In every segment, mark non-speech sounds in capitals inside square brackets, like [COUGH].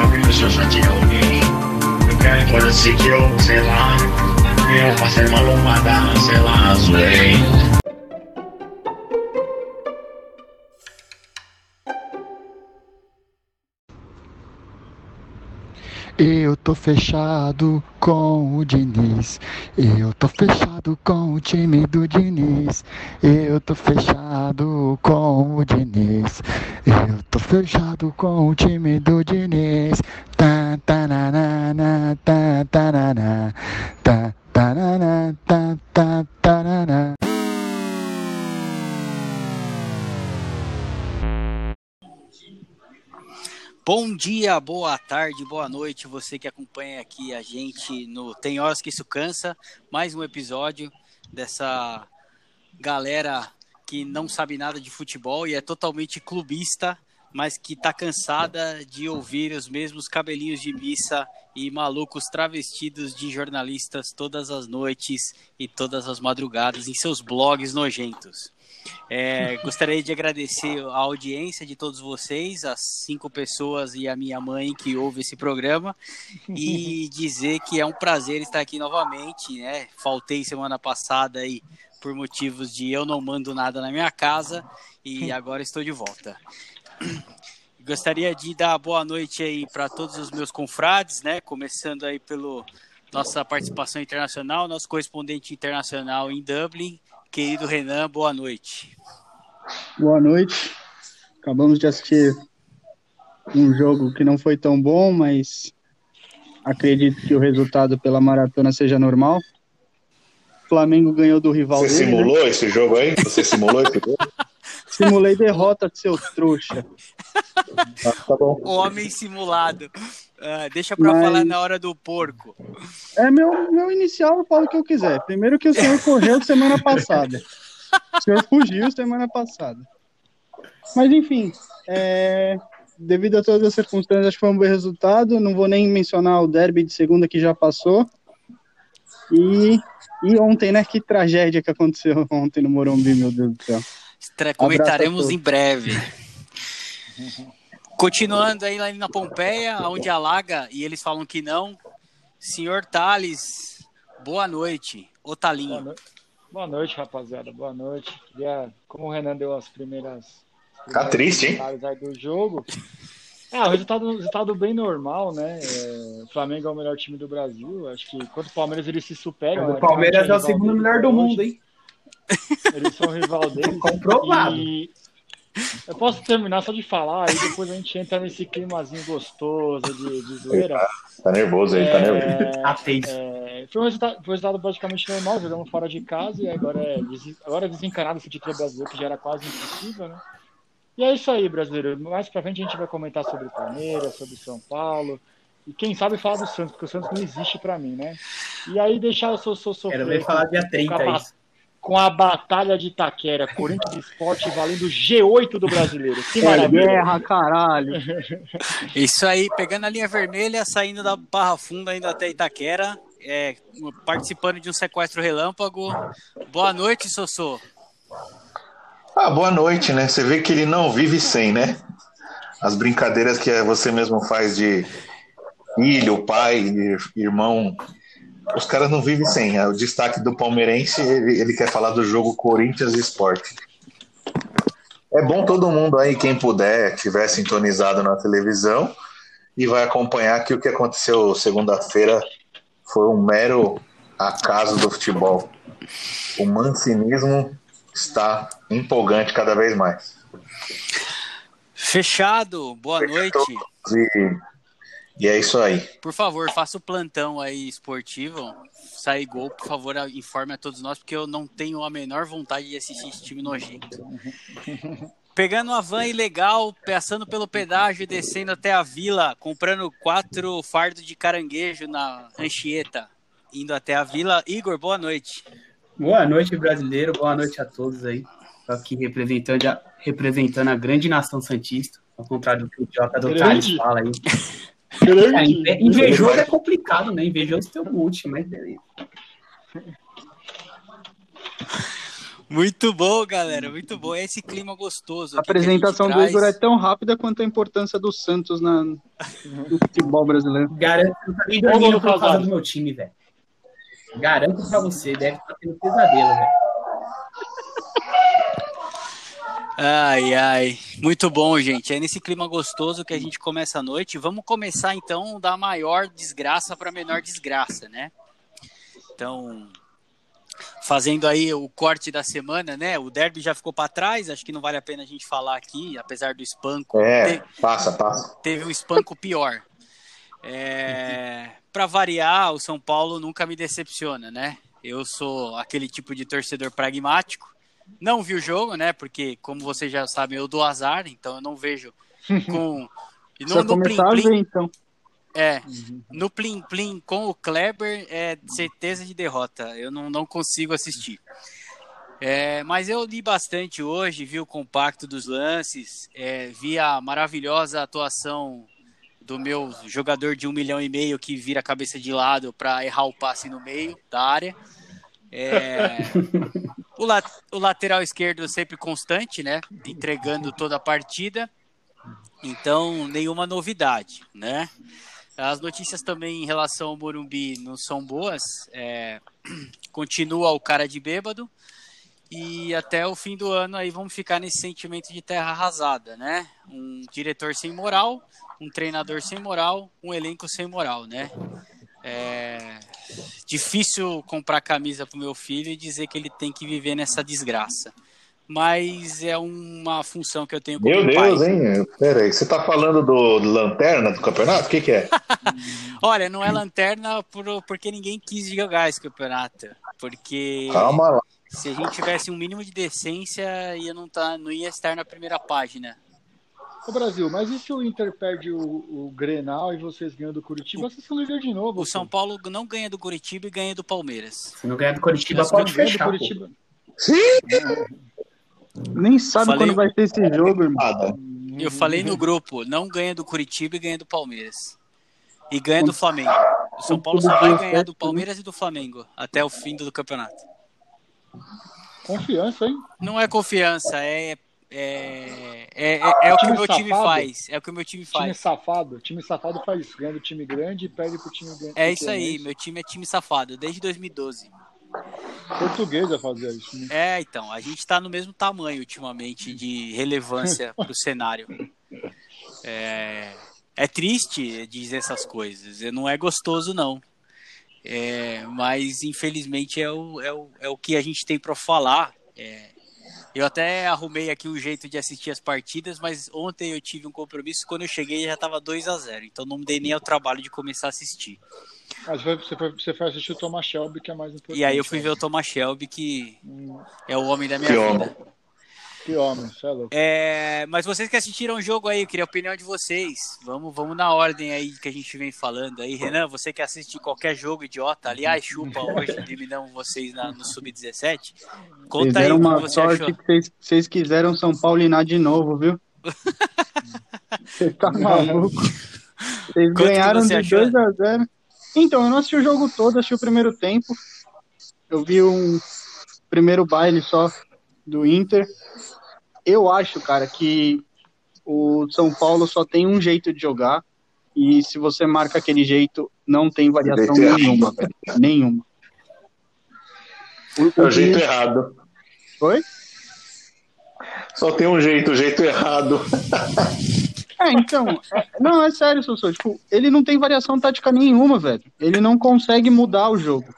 só que eu, sei lá, eu passei sei lá, zoei. Eu tô fechado com o Diniz. Eu tô fechado com o time do Diniz. Eu tô fechado com o Diniz. Eu tô fechado com o time do Diniz. Tá, tá, na, na, na, tá, tá, na, na, tá, tá, na, na, tá, tá, tá, na, na. Bom dia, boa tarde, boa noite, você que acompanha aqui a gente no Tem Horas Que Isso Cansa, mais um episódio dessa galera que não sabe nada de futebol e é totalmente clubista, mas que tá cansada de ouvir os mesmos cabelinhos de missa e malucos travestidos de jornalistas todas as noites e todas as madrugadas em seus blogs nojentos. É, gostaria de agradecer a audiência de todos vocês, as cinco pessoas e a minha mãe que ouve esse programa, e [LAUGHS] dizer que é um prazer estar aqui novamente. Né? Faltei semana passada aí por motivos de eu não mando nada na minha casa e [LAUGHS] agora estou de volta. Gostaria de dar boa noite aí para todos os meus confrades, né? Começando aí pelo nossa participação internacional, nosso correspondente internacional em Dublin, Querido Renan, boa noite. Boa noite. Acabamos de assistir um jogo que não foi tão bom, mas acredito que o resultado pela maratona seja normal. O Flamengo ganhou do rival Você dele, né? simulou esse jogo aí? Você simulou esse jogo? [LAUGHS] Simulei derrota de seu trouxa. Tá bom. Homem simulado. Ah, deixa para Mas- falar na hora do porco. É meu, meu inicial, eu falo o que eu quiser. Primeiro que o senhor [LAUGHS] correu semana passada. O senhor fugiu semana passada. Mas enfim, é, devido a todas as circunstâncias, acho que foi um bom resultado. Não vou nem mencionar o derby de segunda que já passou. E, e ontem, né? Que tragédia que aconteceu [LAUGHS] ontem no Morumbi, meu Deus do céu. Comentaremos em breve. [LAUGHS] Continuando aí lá na Pompeia, onde alaga e eles falam que não. Senhor Thales, boa noite. Ô Boa, no- Boa noite, rapaziada. Boa noite. Queria, como o Renan deu as primeiras. Tá triste, hein? do jogo. É, o resultado, o resultado bem normal, né? É, o Flamengo é o melhor time do Brasil. Acho que contra o Palmeiras eles se superam. O né? Palmeiras é o segundo melhor do mundo, hein? Eles são rival [LAUGHS] deles. Comprovado. E eu posso terminar só de falar, aí depois a gente entra nesse climazinho gostoso de, de zoeira. Tá nervoso aí, tá nervoso. É, Tá é, foi, um resultado, foi um resultado praticamente normal, jogamos fora de casa e agora é, agora é desencanado esse título brasileiro, que já era quase impossível, né? E é isso aí, brasileiro. Mais pra frente a gente vai comentar sobre o Palmeiras, sobre São Paulo. E quem sabe falar do Santos, porque o Santos não existe pra mim, né? E aí deixar o seu, seu Quero ver falar dia 30 com a, aí. Com a batalha de Itaquera, Corinthians Esporte valendo G8 do brasileiro. Que É maravilha. guerra, caralho. Isso aí, pegando a linha vermelha, saindo da Barra Funda, indo até Itaquera, é, participando de um sequestro relâmpago. Boa noite, Sossô. Ah, boa noite, né? Você vê que ele não vive sem, né? As brincadeiras que você mesmo faz de filho, pai, irmão. Os caras não vivem sem. É O destaque do palmeirense, ele, ele quer falar do jogo Corinthians e Sport. É bom todo mundo aí, quem puder, estiver sintonizado na televisão e vai acompanhar que o que aconteceu segunda-feira foi um mero acaso do futebol. O mancinismo está empolgante cada vez mais. Fechado, boa noite. E, e é isso aí. Por favor, faça o plantão aí esportivo. Sair gol, por favor, informe a todos nós, porque eu não tenho a menor vontade de assistir esse time nojento. [LAUGHS] Pegando uma van ilegal, passando pelo pedágio e descendo até a vila, comprando quatro fardos de caranguejo na Anchieta, indo até a vila. Igor, boa noite. Boa noite, brasileiro. Boa noite a todos aí. Tô aqui representando a, representando a grande nação Santista, ao contrário do que o Jota do. Thales fala aí. [LAUGHS] É, Grande. inve- invejoso é complicado, né? Invejoso tem um monte, mas beleza. Muito bom, galera, muito bom. É esse clima gostoso. A apresentação do traz. Igor é tão rápida quanto a importância do Santos na, no futebol brasileiro. Garanto que eu tô do meu time, velho. Garanto pra você, deve estar tendo pesadelo, velho. Ai, ai. Muito bom, gente. É nesse clima gostoso que a gente começa a noite. Vamos começar então da maior desgraça para a menor desgraça, né? Então, fazendo aí o corte da semana, né? O derby já ficou para trás, acho que não vale a pena a gente falar aqui, apesar do espanco. É, passa, passa. teve um espanco pior. É, para variar, o São Paulo nunca me decepciona, né? Eu sou aquele tipo de torcedor pragmático. Não vi o jogo, né? Porque, como vocês já sabem, eu dou azar, então eu não vejo [LAUGHS] com. E Precisa começar a ver, então. é, no Plim Plim com o Kleber é certeza de derrota. Eu não, não consigo assistir. É, mas eu li bastante hoje, vi o compacto dos lances, é, vi a maravilhosa atuação do meu jogador de um milhão e meio que vira a cabeça de lado para errar o passe no meio da área. É, [LAUGHS] o, la- o lateral esquerdo sempre constante, né? Entregando toda a partida. Então, nenhuma novidade, né? As notícias também em relação ao Morumbi não são boas. É, [CLEARS THROAT] continua o cara de bêbado. E até o fim do ano aí vamos ficar nesse sentimento de terra arrasada, né? Um diretor sem moral, um treinador sem moral, um elenco sem moral, né? É difícil comprar camisa pro meu filho e dizer que ele tem que viver nessa desgraça. Mas é uma função que eu tenho como Meu pai. Deus, hein? Pera aí, você tá falando do, do lanterna do campeonato? O que, que é? [LAUGHS] Olha, não é lanterna por, porque ninguém quis jogar esse campeonato. Porque Calma lá. se a gente tivesse um mínimo de decência, ia não, tá, não ia estar na primeira página. Ô Brasil, mas e se o Inter perde o, o Grenal e vocês ganham do Curitiba, vocês são líder de novo. O São Paulo não ganha do Curitiba e ganha do Palmeiras. Se não ganhar do Curitiba, Mas pode ganha do fechar. Curitiba. Nem sabe Falei- quando vai ter esse jogo, irmão. Eu falei no grupo, não ganha do Curitiba e ganha do Palmeiras. E ganha do Flamengo. O São Paulo só vai ganhar do Palmeiras e do Flamengo até o fim do campeonato. Confiança, hein? Não é confiança, é. É, é, é, é o que o Time meu time safado. faz. É o que o meu time Time faz. safado. Time safado faz isso. Ganha do time grande e perde pro time grande. É isso pequeno, aí, meu time é time safado, desde 2012. Portuguesa fazia isso. Né? É, então, a gente tá no mesmo tamanho ultimamente de relevância [LAUGHS] pro cenário. É, é triste dizer essas coisas, não é gostoso não. É, mas infelizmente é o, é, o, é o que a gente tem para falar. É, eu até arrumei aqui um jeito de assistir as partidas, mas ontem eu tive um compromisso. Quando eu cheguei já tava 2 a 0 então não me dei nem ao trabalho de começar a assistir. Mas você foi, você foi assistir o Thomas Shelby, que é mais importante. E aí eu fui né? ver o Thomas Shelby, que Hum, é o homem da minha Que vida. homem. Que homem, você é louco. É, mas vocês que assistiram o jogo aí, eu queria a opinião de vocês. Vamos, vamos na ordem aí que a gente vem falando aí. Renan, você que assiste qualquer jogo idiota, aliás, chupa hoje, eliminamos vocês na, no Sub-17. Vocês Conta aí o que uma você sorte achou. que vocês, vocês quiseram São Paulinar de novo, viu? [LAUGHS] Você tá maluco? Vocês Quanto ganharam você de achou? 2 a 0 Então, eu não assisti o jogo todo, assisti o primeiro tempo. Eu vi um primeiro baile só do Inter. Eu acho, cara, que o São Paulo só tem um jeito de jogar. E se você marca aquele jeito, não tem variação nenhuma, velho. Nenhuma. O, É o jeito Diniz- errado. Oi? Só tem um jeito, o jeito errado. É, então, é- não, é sério, Sossô, tipo, ele não tem variação tática nenhuma, velho. Ele não consegue mudar o jogo.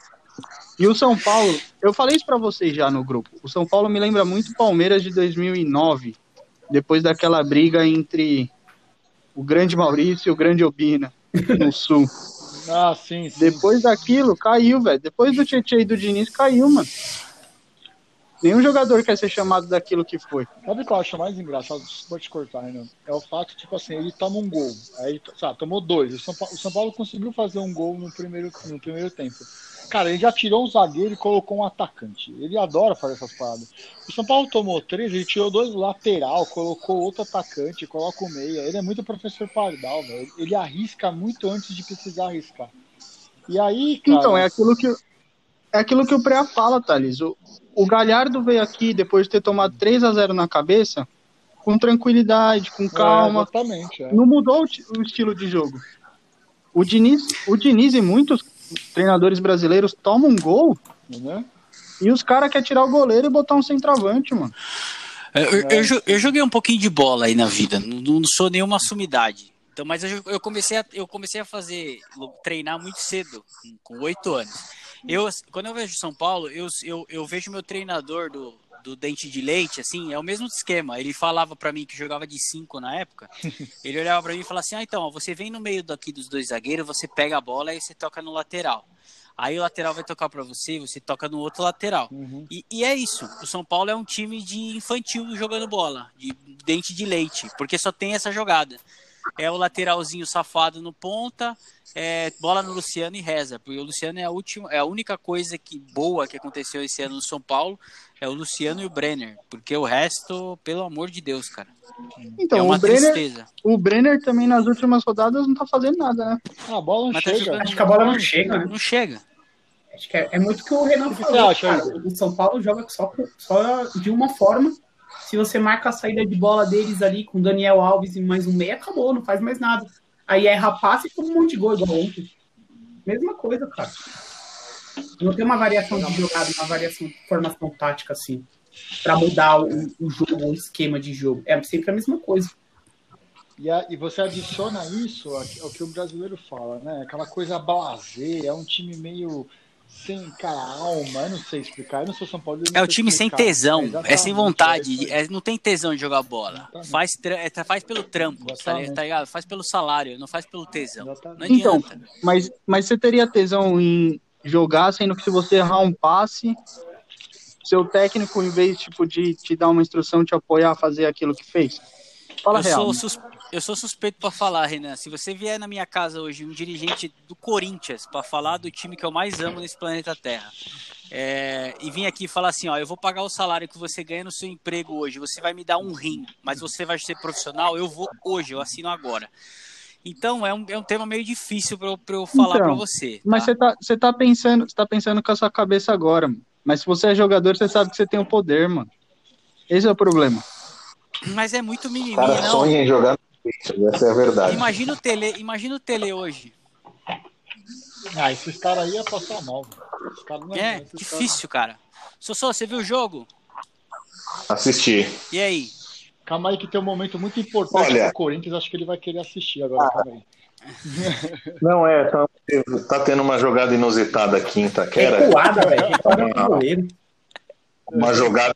E o São Paulo, eu falei isso pra vocês já no grupo. O São Paulo me lembra muito o Palmeiras de 2009, depois daquela briga entre o grande Maurício e o grande Obina no Sul. Ah, sim, sim. Depois daquilo, caiu, velho. Depois do Tietchan e do Diniz, caiu, mano. Nenhum jogador quer ser chamado daquilo que foi. Sabe o que eu acho mais engraçado? Vou te cortar, Renan. É o fato, tipo assim, ele toma um gol. Aí, sabe, tomou dois. O São, Paulo, o São Paulo conseguiu fazer um gol no primeiro, no primeiro tempo. Cara, ele já tirou um zagueiro e colocou um atacante. Ele adora fazer essas paradas. O São Paulo tomou três, ele tirou dois lateral, colocou outro atacante, coloca o meia. Ele é muito professor Pardal, velho. Ele arrisca muito antes de precisar arriscar. E aí, cara. Então, é aquilo que, é aquilo que o Preá fala, Thales. O, o Galhardo veio aqui depois de ter tomado 3 a 0 na cabeça, com tranquilidade, com É, calma. exatamente. é. Não mudou o, ti- o estilo de jogo. O Diniz, o Diniz e muitos treinadores brasileiros tomam um gol Né? e os caras querem tirar o goleiro e botar um centroavante, mano. Eu, eu- eu jo- eu joguei um pouquinho de bola aí na vida, não, não sou nenhuma sumidade. Então, mas eu, eu comecei a, eu comecei a fazer, treinar muito cedo, com- com oito anos. Eu, quando eu vejo São Paulo, eu, eu, eu vejo meu treinador do, do Dente de Leite, assim, é o mesmo esquema. Ele falava pra mim que jogava de cinco na época. [LAUGHS] Ele olhava pra mim e falava assim: Ah, então, ó, você vem no meio daqui dos dois zagueiros, você pega a bola e você toca no lateral. Aí o lateral vai tocar pra você, você toca no outro lateral. Uhum. E, e é isso. O São Paulo é um time de infantil jogando bola, de dente de leite, porque só tem essa jogada. É o lateralzinho safado no ponta, é bola no Luciano e reza. Porque o Luciano é a última, é a única coisa que boa que aconteceu esse ano no São Paulo, é o Luciano e o Brenner, porque o resto, pelo amor de Deus, cara, Então, é uma o, Brenner, tristeza. o Brenner também nas últimas rodadas não tá fazendo nada, né? Ah, a bola não Mas tá chega. jogando- Acho que a bola não chega, né? Não chega. Acho que é, é muito que o Renan falou. cara. O São Paulo joga só, só de uma forma. Se você marca a saída de bola deles ali com Daniel Alves e mais um meia, acabou, não faz mais nada. Aí é rapaz e toma um monte de gol igual ontem. Mesma coisa, cara. Não tem uma variação de jogada, uma variação de formação tática assim. Pra mudar o, o jogo, o esquema de jogo. É sempre a mesma coisa. E, a- e você adiciona isso ao que o brasileiro fala, né? Aquela coisa blasé, é um time meio sem cara, alma, eu não sei explicar. Eu não sou São Paulo. É o time sem explicar. tesão, é, exatamente, sem é vontade, aí. é- não tem tesão de jogar bola. Exatamente. Faz, é, faz pelo trampo, tá, Exatamente. li- tá ligado? Faz pelo salário, não faz pelo tesão. Então. Mas, mas você teria tesão em jogar, sendo que se você errar um passe, seu técnico, em vez tipo, de te dar uma instrução, te apoiar a fazer aquilo que fez? Fala eu, real. sou né? Eu sou suspeito pra falar, Renan. Se você vier na minha casa hoje, um dirigente do Corinthians, pra falar do time que eu mais amo nesse planeta Terra, é, e vir aqui falar assim: ó, eu vou pagar o salário que você ganha no seu emprego hoje, você vai me dar um rim, mas você vai ser profissional, eu vou hoje, eu assino agora. Então é um, é um tema meio difícil pra eu, eu falar Então, pra você. Mas tá? você tá, você tá pensando, você tá pensando com a sua cabeça agora, mano. Mas se você é jogador, você sabe que você tem o poder, mano. Esse é o problema. Mas é muito O mimimi, cara não. sonha em jogar essa é a verdade. Imagina o Tele, imagina o Tele hoje. Ah, esses caras aí é passar mal. É esses difícil, cara. Sossô, você viu o jogo? Assistir. E aí? Calma aí que tem um momento muito importante Olha. pro Corinthians, acho que ele vai querer assistir agora. Aí. [LAUGHS] [LAUGHS] Não é, tá, tá tendo uma jogada inusitada aqui em Itaquera. Velho. Recuada pro goleiro. Uma jogada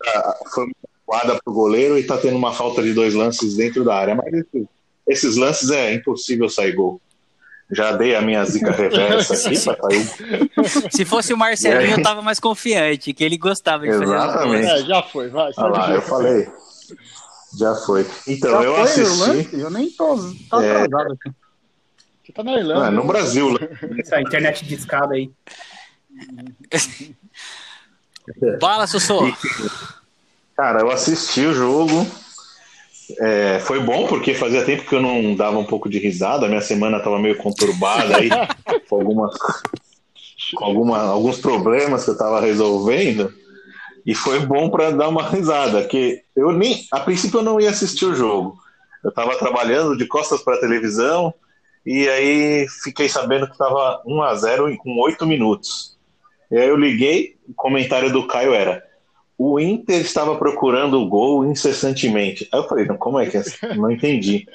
foi uma recuada pro goleiro e tá tendo uma falta de dois lances dentro da área. Mas esse- esses lances é impossível sair gol. Já dei a minha zica reversa aqui [LAUGHS] pra sair. Se fosse o Marcelinho, É. eu tava mais confiante, que ele gostava de fazer as Exatamente. É, já foi, vai. Olha lá, eu falei. Já foi. Então, Já eu foi o assisti. lance? Eu nem tô. Tá É. atrasado aqui. Você tá na Irlanda. Ah, no Brasil. Essa internet de escada aí. Bala, Sossô. Cara, eu assisti o jogo. É, foi bom porque fazia tempo que eu não dava um pouco de risada. A minha semana estava meio conturbada aí, com, algumas, com alguma, alguns problemas que eu estava resolvendo. E foi bom para dar uma risada, que eu nem, a princípio eu não ia assistir o jogo. Eu estava trabalhando de costas para a televisão e aí fiquei sabendo que estava 1 a 0 com 8 minutos. E aí eu liguei, o comentário do Caio era: o Inter estava procurando o gol incessantemente. Aí eu falei, não, como é que é? Não entendi.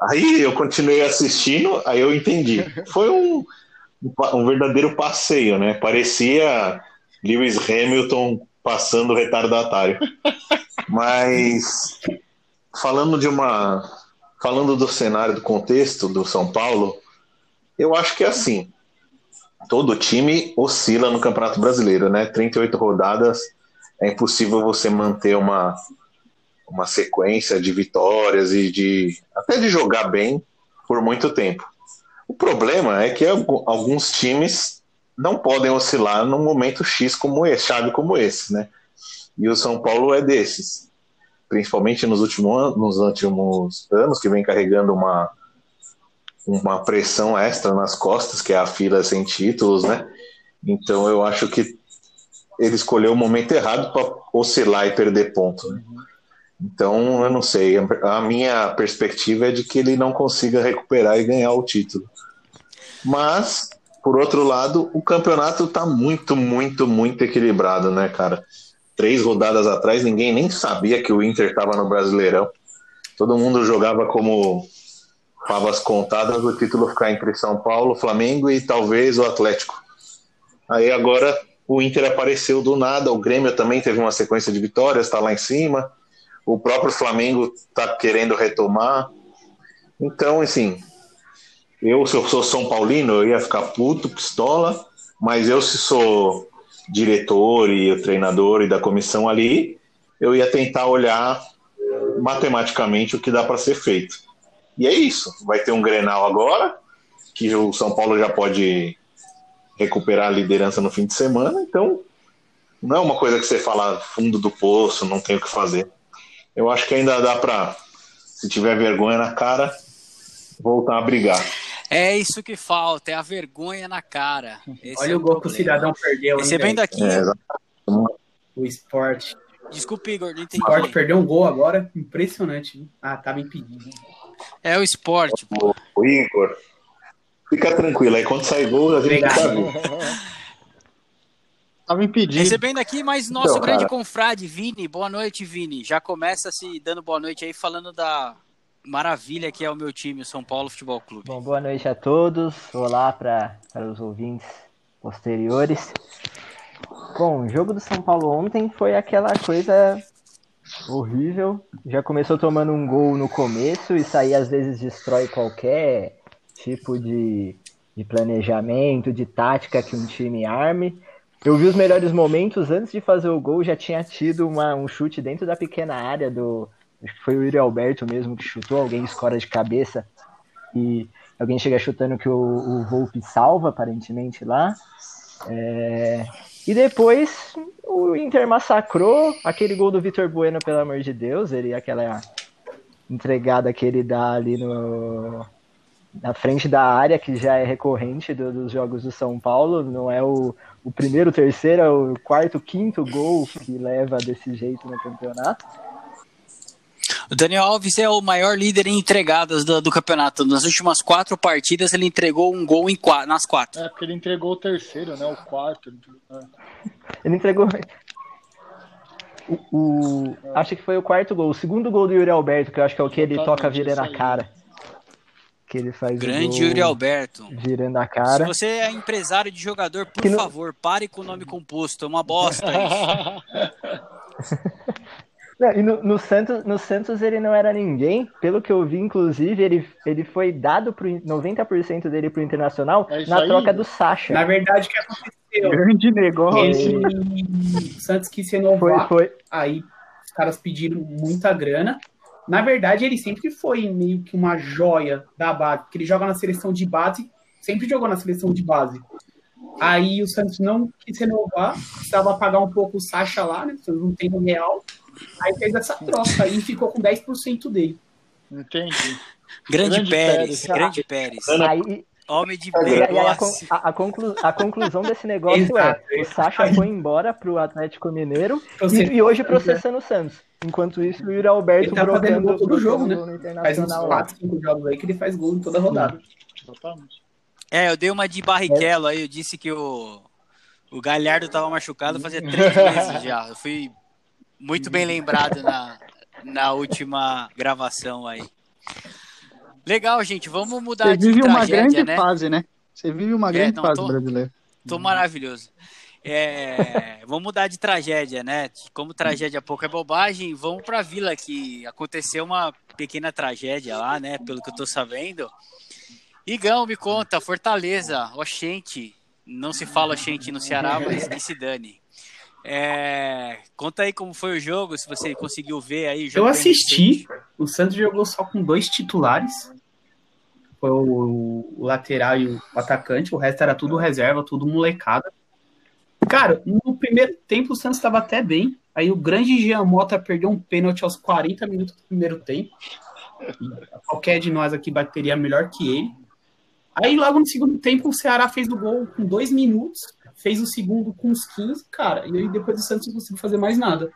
Aí eu continuei assistindo, aí eu entendi. Foi um, um verdadeiro passeio, né? Parecia Lewis Hamilton passando retardatário. Mas falando de uma. Falando do cenário, do contexto do São Paulo, eu acho que é assim. Todo time oscila no Campeonato Brasileiro, né? 38 rodadas é impossível você manter uma, uma sequência de vitórias e de até de jogar bem por muito tempo. O problema é que algu- alguns times não podem oscilar num momento X como esse, chave como esse, né? E o São Paulo é desses, principalmente nos últimos, nos últimos anos, que vem carregando uma, uma pressão extra nas costas, que é a fila sem títulos, né? Então eu acho que ele escolheu o momento errado para oscilar e perder ponto. Né? Então, eu não sei. A minha perspectiva é de que ele não consiga recuperar e ganhar o título. Mas, por outro lado, o campeonato está muito, muito, muito equilibrado, né, cara? Três rodadas atrás, ninguém nem sabia que o Inter estava no Brasileirão. Todo mundo jogava como favas contadas o título ficar entre São Paulo, Flamengo e talvez o Atlético. Aí agora o Inter apareceu do nada, o Grêmio também teve uma sequência de vitórias, está lá em cima. O próprio Flamengo está querendo retomar. Então, assim, eu, se eu sou São Paulino, eu ia ficar puto, pistola, mas eu, se sou diretor e o treinador e da comissão ali, eu ia tentar olhar matematicamente o que dá para ser feito. E é isso. Vai ter um Grenal agora, que o São Paulo já pode recuperar a liderança no fim de semana, então não é uma coisa que você fala fundo do poço, não tem o que fazer. Eu acho que ainda dá para, se tiver vergonha na cara, voltar a brigar. É isso que falta, é a vergonha na cara. Esse Olha é o gol problema. que o cidadão perdeu. hein, Recebendo velho? aqui. É, O esporte. Desculpa, Igor, não O esporte entendi. perdeu um gol agora. Impressionante. viu? Ah, tava impedido. É o esporte. pô. O Igor, fica tranquilo, aí quando sair gol, a gente Obrigado. sabe. Tava impedido. Recebendo aqui mais nosso Então, grande cara. confrade, Vini. Boa noite, Vini. Já começa se dando boa noite aí, falando da maravilha que é o meu time, o São Paulo Futebol Clube. Bom, boa noite a todos. Olá para para os ouvintes posteriores. Bom, o jogo do São Paulo ontem foi aquela coisa horrível. Já começou tomando um gol no começo, isso aí às vezes destrói qualquer tipo de, de planejamento, de tática que um time arme. Eu vi os melhores momentos antes de fazer o gol, já tinha tido uma- um chute dentro da pequena área do. Acho que foi o Yuri Alberto mesmo que chutou, alguém escora de cabeça e alguém chega chutando que o, o Volpe salva, aparentemente, lá. É, E depois o Inter massacrou aquele gol do Vitor Bueno, pelo amor de Deus, ele aquela entregada que ele dá ali no, na frente da área, que já é recorrente do- dos jogos do São Paulo, não é o, o primeiro, o terceiro, é o quarto, quinto gol que leva desse jeito no campeonato. O Daniel Alves é o maior líder em entregadas do, do campeonato. Nas últimas quatro partidas, ele entregou um gol em nas quatro. É, porque ele entregou o terceiro, né? O quarto. É. Ele entregou. O, o- acho que foi o quarto gol. O segundo gol do Yuri Alberto, que eu acho que é o que ele toca a aí. cara. Que ele faz o Grande Yuri Alberto. virando a Se cara. você é empresário de jogador, por Que não- favor, pare com o nome composto. É uma bosta isso. [LAUGHS] Não, e no, no Santos, no Santos ele não era ninguém. Pelo que eu vi, inclusive, ele, ele foi dado pro 90% dele pro Internacional É na aí, troca do Sacha. Na verdade, o que aconteceu? Grande negócio. Ele... O Santos quis Foi, renovar, foi. aí os caras pediram muita grana. Na verdade, ele sempre foi meio que uma joia da base, porque ele joga na seleção de base, sempre jogou na seleção de base. Aí o Santos não quis renovar, precisava pagar um pouco o Sacha lá, né? O Santos não tem no real. Aí fez essa troca e ficou com 10% dele. Entendi. Grande, Grande Pérez, Pérez. grande Pérez. Aí, Homem de e aí a, a- a conclu- a conclusão desse negócio Exato, é: o Sacha foi embora pro Atlético Mineiro e, e hoje processando o Santos. Enquanto isso, o Yuri Alberto Ele tá fazendo brocando, gol todo jogo, brocando né? no Faz uns Internacional. lá. 4, 5 jogos aí que ele faz gol em toda rodada. Exatamente. É, eu dei uma de Barrichello aí, eu disse que o, o Galhardo tava machucado fazia três [LAUGHS] meses já. Eu fui muito bem lembrado na, na última gravação aí. Legal, gente, vamos mudar Você de vive uma grande né? fase, né? Você vive uma É, grande não, fase tô- brasileira. Tô maravilhoso. É, [LAUGHS] vamos mudar de tragédia, né? Como tragédia pouco é bobagem, vamos pra vila que aconteceu uma pequena tragédia lá, né? Pelo que eu tô sabendo. Igão, me conta, Fortaleza, Oxente. Não se fala Oxente no Ceará, mas que se dane. É, conta aí como foi o jogo, se você conseguiu ver aí. Eu assisti. O Santos jogou só com dois titulares. Foi o, o lateral e o atacante. O resto era tudo reserva, tudo molecada. Cara, no primeiro tempo o Santos estava até bem. Aí o grande Jean Mota perdeu um pênalti aos 40 minutos do primeiro tempo. Qualquer de nós aqui bateria melhor que ele. Aí logo no segundo tempo o Ceará fez o gol com dois minutos, fez o segundo com uns 15, cara, e aí depois o Santos não conseguiu fazer mais nada.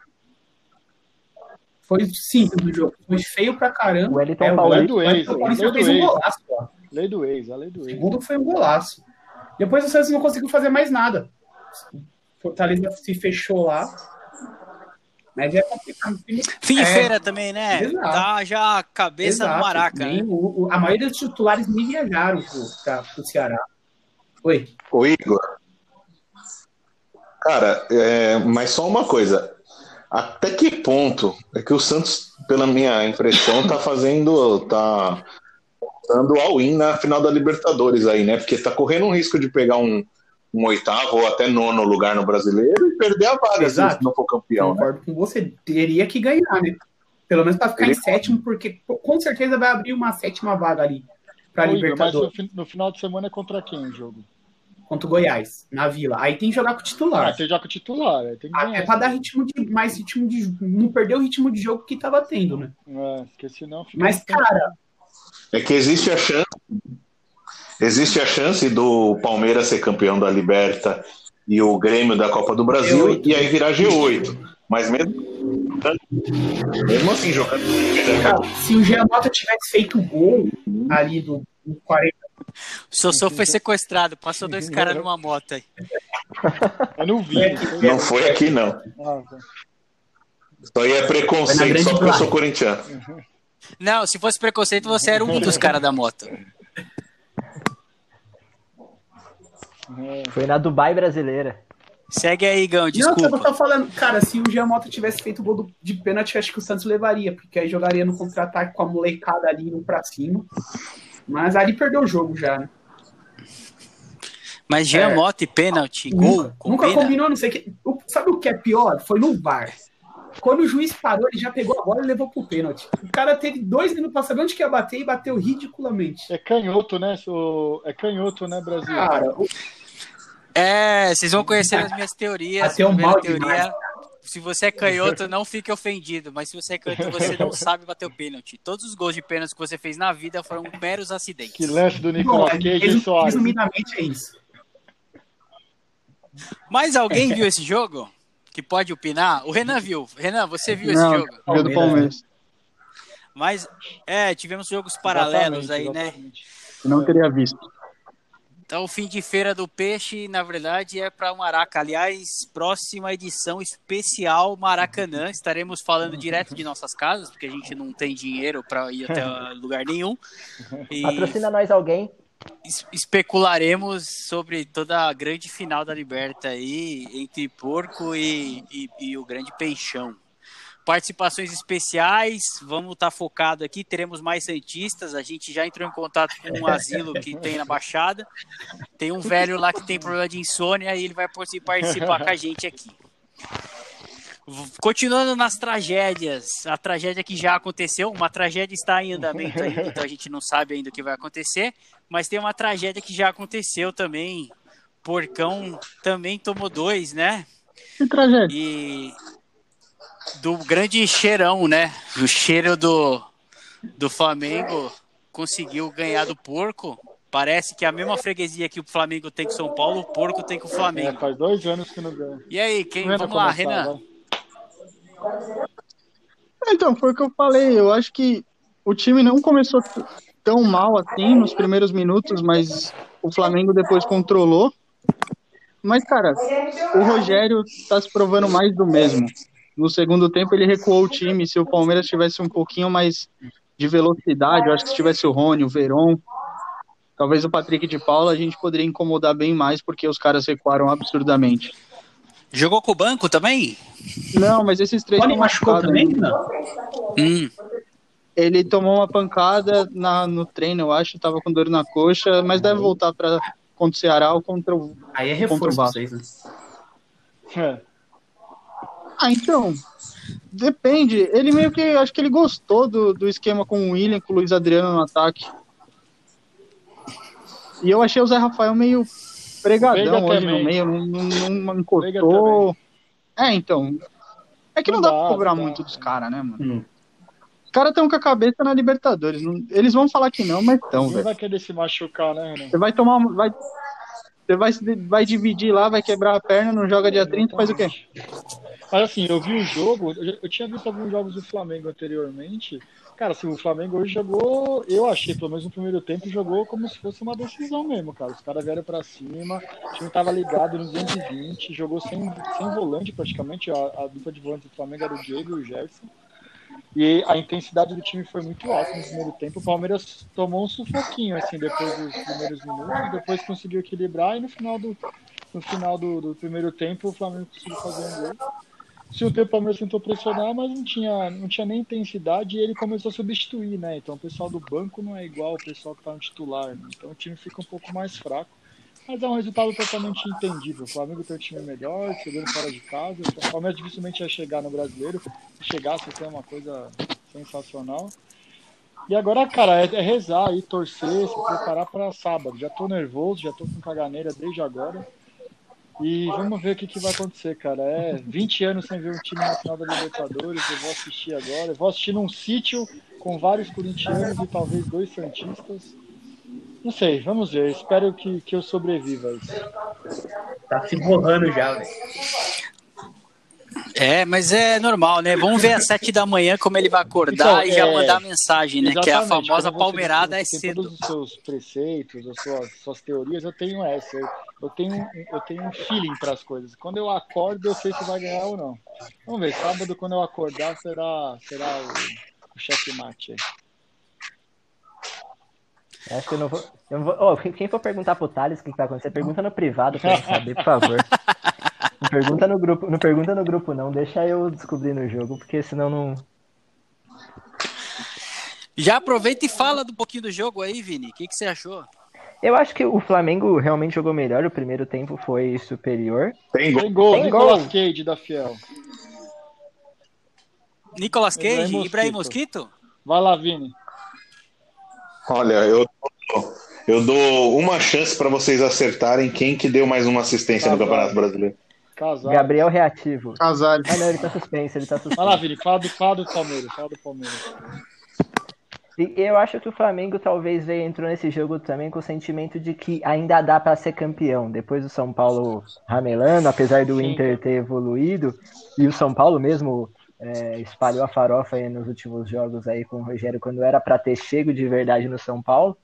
Foi simples o jogo, foi feio pra caramba. O Wellington É, o Paulista- Lei do ex, Wellington Paulista lei do fez um ex. golaço, ó. Lei do ex, a lei do O ex. segundo foi um golaço. Depois o Santos não conseguiu fazer mais nada. Fortaleza se fechou lá. Mas é complicado. Fim de É. feira também, né? Exato. Tá já a cabeça no Exato. maraca, Nem né? o- o- a maioria dos titulares nem viajaram pro, pra, pro Ceará. Oi. Ô Igor. Cara, é, mas só uma coisa. Até que ponto é que o Santos, pela minha impressão, tá fazendo. tá dando all-in na final da Libertadores aí, né? Porque tá correndo um risco de pegar um, um oitavo ou até nono lugar no brasileiro e perder a vaga Exato. se não for campeão, né? Concordo com você. Teria que ganhar, né? Pelo menos pra ficar em Ele- sétimo, porque com certeza vai abrir uma sétima vaga ali pra Ô, Igor, mas no, Libertadores no final de semana é contra quem o jogo? Contra o Goiás, na Vila. Aí tem que jogar com o Ah, titular. tem já com o titular, é, tem que É pra dar ritmo de mais ritmo de não perder o ritmo de jogo que tava tendo, né? É, porque senão fica Mas, cara, É que existe a chance. Existe a chance do Palmeiras ser campeão da Liberta e o Grêmio da Copa do Brasil G8. e aí virar G8. Mas mesmo, mesmo assim, jogando. cara, se o Giamota tivesse feito o gol ali do, do 40, O Sossô foi sequestrado, passou dois caras numa moto aí. Eu não vi. Não foi aqui, não. Isso aí é Foi na preconceito só porque eu sou corintiano. Não, se fosse preconceito, você era um dos caras da moto. Foi na Dubai brasileira. Segue aí, Gão, Não, eu desculpa. tô falando, cara, se o Giamota tivesse feito o gol de pênalti, acho que o Santos levaria, porque aí jogaria no contra-ataque com a molecada ali indo pra cima. Mas ali perdeu o jogo já, né? Mas Jean É. Mota e pênalti, gol, nunca, combina? combinou, não sei o que. O- Sabe o que é pior? Foi no VAR. Quando o juiz parou, ele já pegou a bola e levou pro pênalti. O cara teve dois minutos pra saber onde que ia bater e bateu ridiculamente. É canhoto, né? o- É canhoto, né, Brasil? Cara, o- É, vocês vão conhecer as minhas teorias. Até um Primeira mal teoria, demais. Se você é canhoto, não fique ofendido. Mas se você é canhoto, você não [LAUGHS] sabe bater o pênalti. Todos os gols de pênalti que você fez na vida foram meros acidentes. Que lance do Nicolas Cage Soares. resumidamente é isso. Mas alguém viu esse jogo? Que pode opinar? O Renan viu. Renan, você viu esse Não, jogo? veio do Palmeiras. Mas, é, tivemos jogos paralelos aí, né? Exatamente. Eu não teria visto. Então, o fim de feira do peixe, na verdade, é para o Maraca. Aliás, próxima edição especial Maracanã. Estaremos falando direto de nossas casas, porque a gente não tem dinheiro para ir até [LAUGHS] lugar nenhum. E Patrocina nós alguém. es- especularemos sobre toda a grande final da Liberta aí, entre Porco e, e- e o Grande Peixão. Participações especiais, vamos estar focado aqui, teremos mais cientistas, a gente já entrou em contato com um asilo que tem na Baixada, tem um velho lá que tem problema de insônia e ele vai participar com a gente aqui. Continuando nas tragédias, a tragédia que já aconteceu, uma tragédia está em andamento ainda, então a gente não sabe ainda o que vai acontecer, mas tem uma tragédia que já aconteceu também. Porcão também tomou dois, né? Que tragédia. E do grande cheirão, né? O cheiro do, do Flamengo conseguiu ganhar do porco. Parece que a mesma freguesia que o Flamengo tem com o São Paulo, o porco tem com o É, Flamengo. faz dois anos que não ganha. E aí, quem? Renan Vamos lá, começar, Renan. vai. Então, foi o que eu falei. Eu acho que o time não começou tão mal assim nos primeiros minutos, mas o Flamengo depois controlou. Mas, cara, o Rogério tá se provando mais do mesmo. No segundo tempo, ele recuou o time. Se o Palmeiras tivesse um pouquinho mais de velocidade, eu acho que se tivesse o Rony, o Veron, talvez o Patrick de Paula, a gente poderia incomodar bem mais, porque os caras recuaram absurdamente. Jogou com o banco também? Não, mas esses três Rony machucou também? Não. Hum. Ele tomou uma pancada na, no treino, eu acho, tava com dor na coxa, mas deve voltar para contra o Ceará ou contra o. Aí é Contra o reforço pra Vasco. vocês, né? É. Ah, então. Depende. Ele meio que. Acho que ele gostou do, do esquema com o William, com o Luiz Adriano no ataque. E eu achei o Zé Rafael meio pregadão hoje também. no meio, não, não, não encostou. É, então. É que não, Não dá pra dá, cobrar dá. muito dos caras, né, mano? Hum. Os caras estão com a cabeça na Libertadores. Eles vão falar que não, mas estão, velho. vai querer se machucar, né, Renan? Você vai tomar. uma- Vai, você vai, vai dividir lá, vai quebrar a perna, não joga dia 30, faz o quê? Mas assim, eu vi o jogo, eu, eu tinha visto alguns jogos do Flamengo anteriormente. Cara, assim, o Flamengo hoje jogou, eu achei, pelo menos no primeiro tempo, jogou como se fosse uma decisão mesmo, cara. Os caras vieram pra cima, o time tava ligado nos 220, jogou sem, sem volante praticamente. A, a dupla de volante do Flamengo era o Diego e o Gerson. E a intensidade do time foi muito alta no primeiro tempo. O Palmeiras tomou um sufoquinho, assim, depois dos primeiros minutos, depois conseguiu equilibrar e no final do, no final do, do primeiro tempo o Flamengo conseguiu fazer um gol. Se o tempo Palmeiras tentou pressionar, mas não tinha, não tinha nem intensidade e ele começou a substituir, né? Então o pessoal do banco não é igual ao pessoal que tá no titular, né? Então o time fica um pouco mais fraco. Mas é um resultado totalmente entendível. O Flamengo tem um time melhor, jogando fora de casa. O Palmeiras dificilmente ia chegar no brasileiro. Se chegasse, ia ser uma coisa sensacional. E agora, cara, é, é rezar e torcer, se preparar para sábado. Já tô nervoso, já tô com caganeira desde agora. E vamos ver o que, que vai acontecer, cara. É 20 anos sem ver um time na final da Libertadores. Eu vou assistir agora. Eu vou assistir num sítio com vários corintianos e talvez dois santistas. Não sei, vamos ver. Espero que, que eu sobreviva a isso. Tá se borrando já, velho. É, mas é normal, né? Vamos ver às sete da manhã como ele vai acordar Então, e já é, mandar mensagem, né? Que é a famosa palmeirada é cedo. Todos os seus preceitos, as suas, suas teorias, eu tenho essa. Eu, eu tenho, um- eu tenho um feeling para as coisas. Quando eu acordo, eu sei se vai ganhar ou não. Vamos ver, sábado, quando eu acordar, será, será o, o checkmate aí. Acho que eu não vou. Eu não vou... Ó, quem- quem for perguntar pro Thales o que, que vai acontecer, pergunta no privado pra ele saber, por favor. [LAUGHS] Não pergunta no grupo, não pergunta no grupo, não. Deixa eu descobrir no jogo, porque senão não. Já aproveita e fala um pouquinho do jogo aí, Vini. O que, que você achou? Eu acho que o Flamengo realmente jogou melhor. O primeiro tempo foi superior. Tem gol. Tem gol, Tem Nicolas gol. Cage da Fiel. Nicolas Cage, Ibrahim Ibrahim Mosquito. Mosquito? Vai lá, Vini. Olha, eu, dou- eu dou uma chance para vocês acertarem quem que deu mais uma assistência no Casado. Campeonato Brasileiro. Casado. Gabriel reativo. Casares. Ah, não, ele tá suspenso, ele tá Vai lá, suspenso. Vini, fala do, fala do Palmeiras, fala do Palmeiras. E eu acho que o Flamengo talvez veio, entrou nesse jogo também com o sentimento de que ainda dá pra ser campeão. Depois do São Paulo ramelando, apesar do Sim. Inter ter evoluído, e o São Paulo mesmo é, espalhou a farofa aí nos últimos jogos aí com o Rogério, quando era pra ter chego de verdade no São Paulo.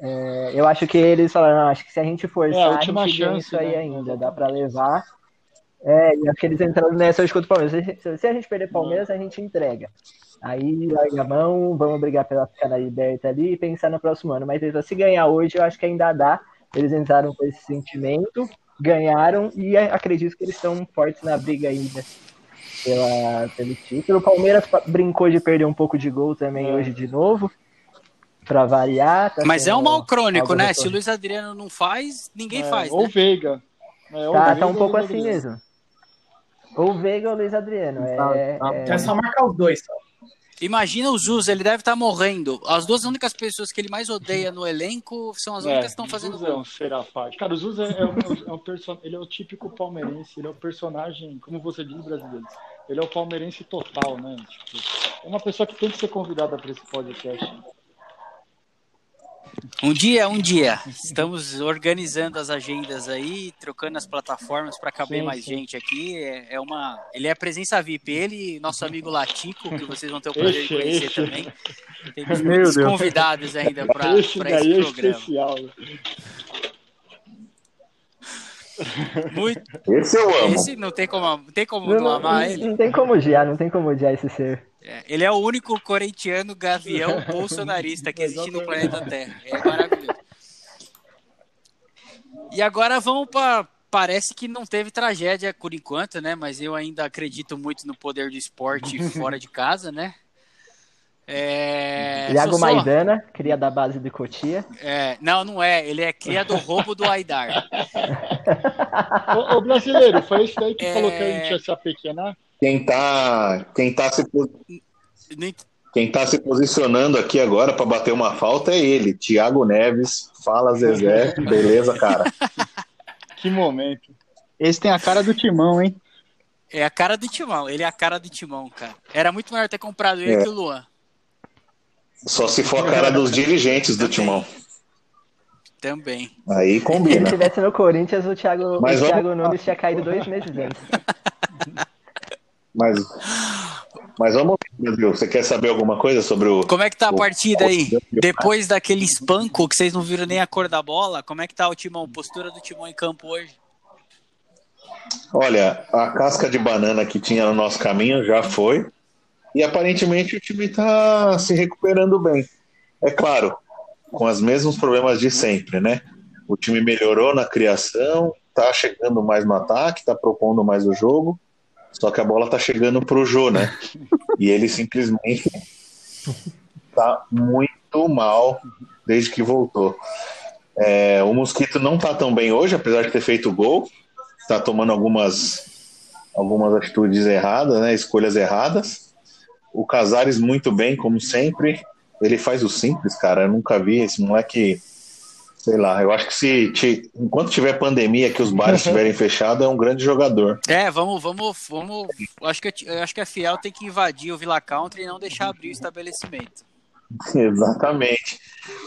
É, eu acho que eles falaram, "Não, acho que se a gente forçar, É, a a, última gente chance, isso aí né? ainda, dá pra levar. É, e acho que eles entraram nessa hoje contra o Palmeiras. Se, se a gente perder Palmeiras, a gente entrega. Aí larga a mão, vamos brigar pela ficar na liberta ali e pensar no próximo ano. Mas se ganhar hoje, eu acho que ainda dá. Eles entraram com esse sentimento, ganharam e acredito que eles estão fortes na briga ainda pela, pelo título. O Palmeiras pa- brincou de perder um pouco de gol também É. hoje de novo, pra variar. tá Mas é um mal crônico, né? recorrente. Se o Luiz Adriano não faz, ninguém É, faz, ou né? Veiga. É, Tá, Veiga tá um ou pouco assim mesmo. Ou Veiga ou Luiz Adriano. É, Tá, tá. é- É só marcar os dois. Só. Imagina o Zuz, ele deve estar morrendo. As duas únicas pessoas que ele mais odeia no elenco são as únicas que estão o fazendo Zuz é gol. um ser à parte. Cara, o Zuz é, é um, é um perso... ele é o típico palmeirense, ele é o personagem, como você diz, brasileiro. Ele é o palmeirense total, né? Tipo, é uma pessoa que tem que ser convidada para esse podcast. Um dia, um dia. Estamos organizando as agendas aí, trocando as plataformas para caber Sim, mais sim. gente aqui. É, é uma, ele é presença VIP. Ele e nosso amigo Latico, que vocês vão ter o prazer de conhecer esse. também. Tem Meu muitos Deus. convidados ainda para esse esse é programa. especial. né? Muito, Esse eu amo. esse não tem como, não tem como não não, amar não- ele. não tem como odiar, não tem como odiar esse ser. É, ele é o único corintiano gavião [LAUGHS] bolsonarista que existe no planeta Terra. É maravilhoso. E agora vamos para. Parece que não teve tragédia por enquanto, né? Mas eu ainda acredito muito no poder do esporte [LAUGHS] fora de casa, né? É... Iago Sossô, Maidana, cria da base de Cotia. é, Não, não é. Ele é cria do roubo do Aidar. [LAUGHS] Ô, ô, brasileiro, foi esse daí que É. falou que a gente ia se apequenar? Quem tá, quem tá se ent- quem tá se posicionando aqui agora para bater uma falta é ele, Thiago Neves. Fala Zezé, [LAUGHS] beleza, cara? Que momento. Esse tem a cara do timão, hein? É a cara do Timão. Ele é a cara do Timão, cara. Era muito melhor ter comprado ele É. que o Luan. Só se for a cara dos dirigentes do Timão. Também. Aí Se ele combina. tivesse no Corinthians, o Thiago, Mas o vamos- Thiago Nunes tinha caído dois meses antes. [LAUGHS] Mas, mas vamos ver, Brasil. Você quer saber alguma coisa sobre o. Como é que tá a o- partida aí? o- Depois daquele espanco que vocês não viram nem a cor da bola, como é que tá o Timão? Postura do Timão em campo hoje? Olha, a casca de banana que tinha no nosso caminho já foi. E aparentemente o time está se recuperando bem. É claro, com os mesmos problemas de sempre, né? O time melhorou na criação, tá chegando mais no ataque, tá propondo mais o jogo. Só que a bola tá chegando pro Jô, né? E ele simplesmente tá muito mal desde que voltou. É, o Mosquito não tá tão bem hoje, apesar de ter feito gol. Tá tomando algumas, algumas atitudes erradas, né? Escolhas erradas. O Casares muito bem, como sempre. Ele faz o simples, cara. Eu nunca vi esse moleque. Sei lá, eu acho que se ti- enquanto tiver pandemia, que os bares [LAUGHS] estiverem fechados, é um grande jogador. É, vamos, vamos, vamos. Acho que, eu acho que a Fiel tem que invadir o Villa Country e não deixar abrir o estabelecimento. [LAUGHS] Exatamente.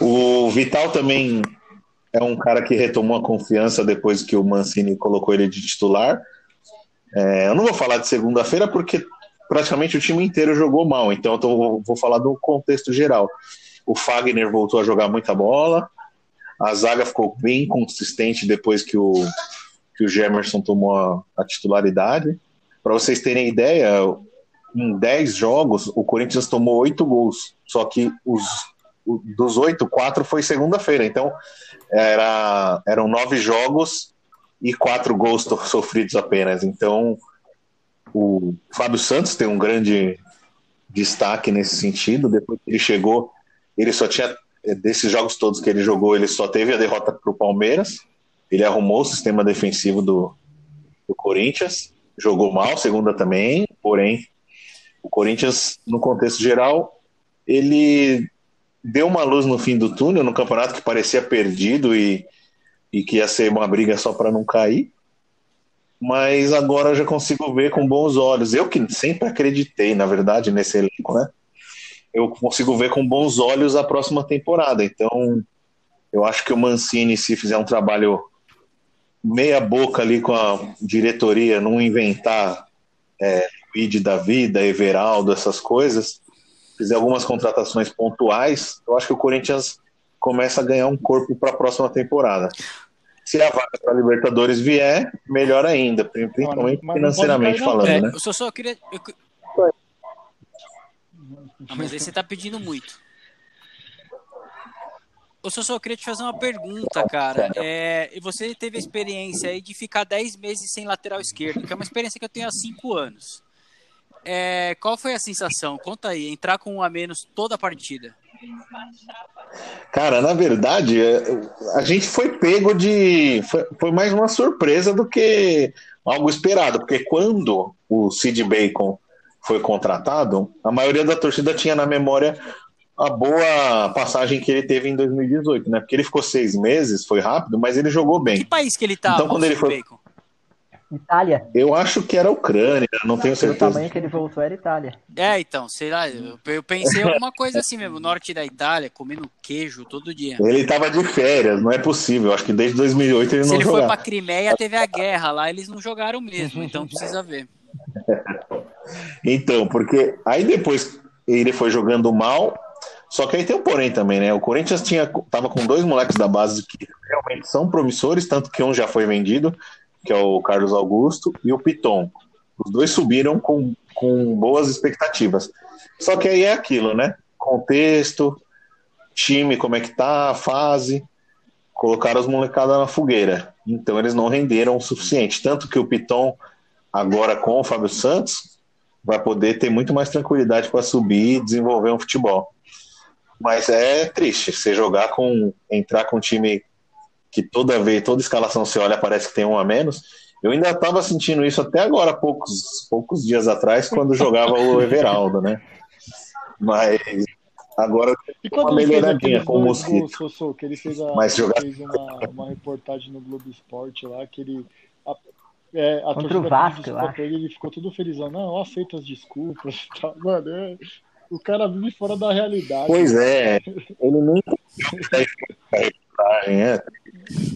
O Vital também é um cara que retomou a confiança depois que o Mancini colocou ele de titular. É, eu não vou falar de segunda-feira porque praticamente o time inteiro jogou mal, então eu tô- vou falar do contexto geral. O Fagner voltou a jogar muita bola, a zaga ficou bem consistente depois que o, que o Gemerson tomou a, a titularidade. Para vocês terem ideia, em 10 jogos, o Corinthians tomou 8 gols. Só que os, dos 8, 4 foi segunda-feira. Então, era, eram 9 jogos e 4 gols sofridos apenas. Então, o Fábio Santos tem um grande destaque nesse sentido. Depois que ele chegou, ele só tinha, desses jogos todos que ele jogou, ele só teve a derrota para o Palmeiras. Ele arrumou o sistema defensivo do, do Corinthians. Jogou mal, segunda também, porém o Corinthians, no contexto geral, ele deu uma luz no fim do túnel no campeonato que parecia perdido e, e que ia ser uma briga só para não cair. Mas agora eu já consigo ver com bons olhos. Eu que sempre acreditei, na verdade, nesse elenco, né? Eu consigo ver com bons olhos a próxima temporada. Então, eu acho que o Mancini, se fizer um trabalho meia boca ali com a diretoria, não inventar é, Luigi da vida, Everaldo, essas coisas, fizer algumas contratações pontuais, eu acho que o Corinthians começa a ganhar um corpo para a próxima temporada. Se a vaga para Libertadores vier, melhor ainda, principalmente não financeiramente falando, É, né? eu só, só queria. eu- Ah, mas aí você tá pedindo muito. Eu só, só queria te fazer uma pergunta, cara. É, e você teve a experiência aí de ficar 10 meses sem lateral esquerdo, que é uma experiência que eu tenho há 5 anos. É, qual foi a sensação? Conta aí, entrar com um a menos toda a partida. Cara, na verdade, é, a gente foi pego de. Foi, foi mais uma surpresa do que algo esperado, porque quando o Sid Bacon foi contratado, a maioria da torcida tinha na memória a boa passagem que ele teve em 2018, né? Porque ele ficou seis meses, foi rápido, mas ele jogou Que bem. país que ele tá? Então, quando ele foi- Bacon? Itália. Eu acho que era a Ucrânia, não tenho certeza. tamanho que ele voltou, era Itália. É, então, sei lá, eu, pensei alguma coisa assim mesmo, norte da Itália, comendo queijo todo dia. Ele estava de férias, não é possível. Acho que desde 2008 ele Se não ele foi jogava. pra Crimeia, teve a guerra lá, eles não jogaram mesmo, então precisa ver. [LAUGHS] Então, porque aí depois ele foi jogando mal, só que aí tem um porém também, né? O Corinthians tinha, tava com dois moleques da base que realmente são promissores, tanto que um já foi vendido, que é o Carlos Augusto, e o Piton. Os dois subiram com, com boas expectativas. Só que aí é aquilo, né? Contexto, time, como é que tá, fase, colocaram os molecadas na fogueira. Então eles não renderam o suficiente. Tanto que o Piton, agora com o Fábio Santos, vai poder ter muito mais tranquilidade para subir e desenvolver um futebol. Mas é triste você jogar com. entrar com um time que toda vez, toda escalação você olha, parece que tem um a menos. Eu ainda estava sentindo isso até agora, poucos, poucos dias atrás, quando jogava o Everaldo, né? Mas agora E uma melhoradinha com o Mosquito. Mas jogar- fez uma, uma reportagem no Globo Esporte lá, que ele. É, a Contra o Vasco, eu acho. ele, ele ficou todo felizão. Não, eu aceito as desculpas. e [LAUGHS] tal. Mano, é, O cara vive fora da realidade. Pois é, [LAUGHS] ele nem é.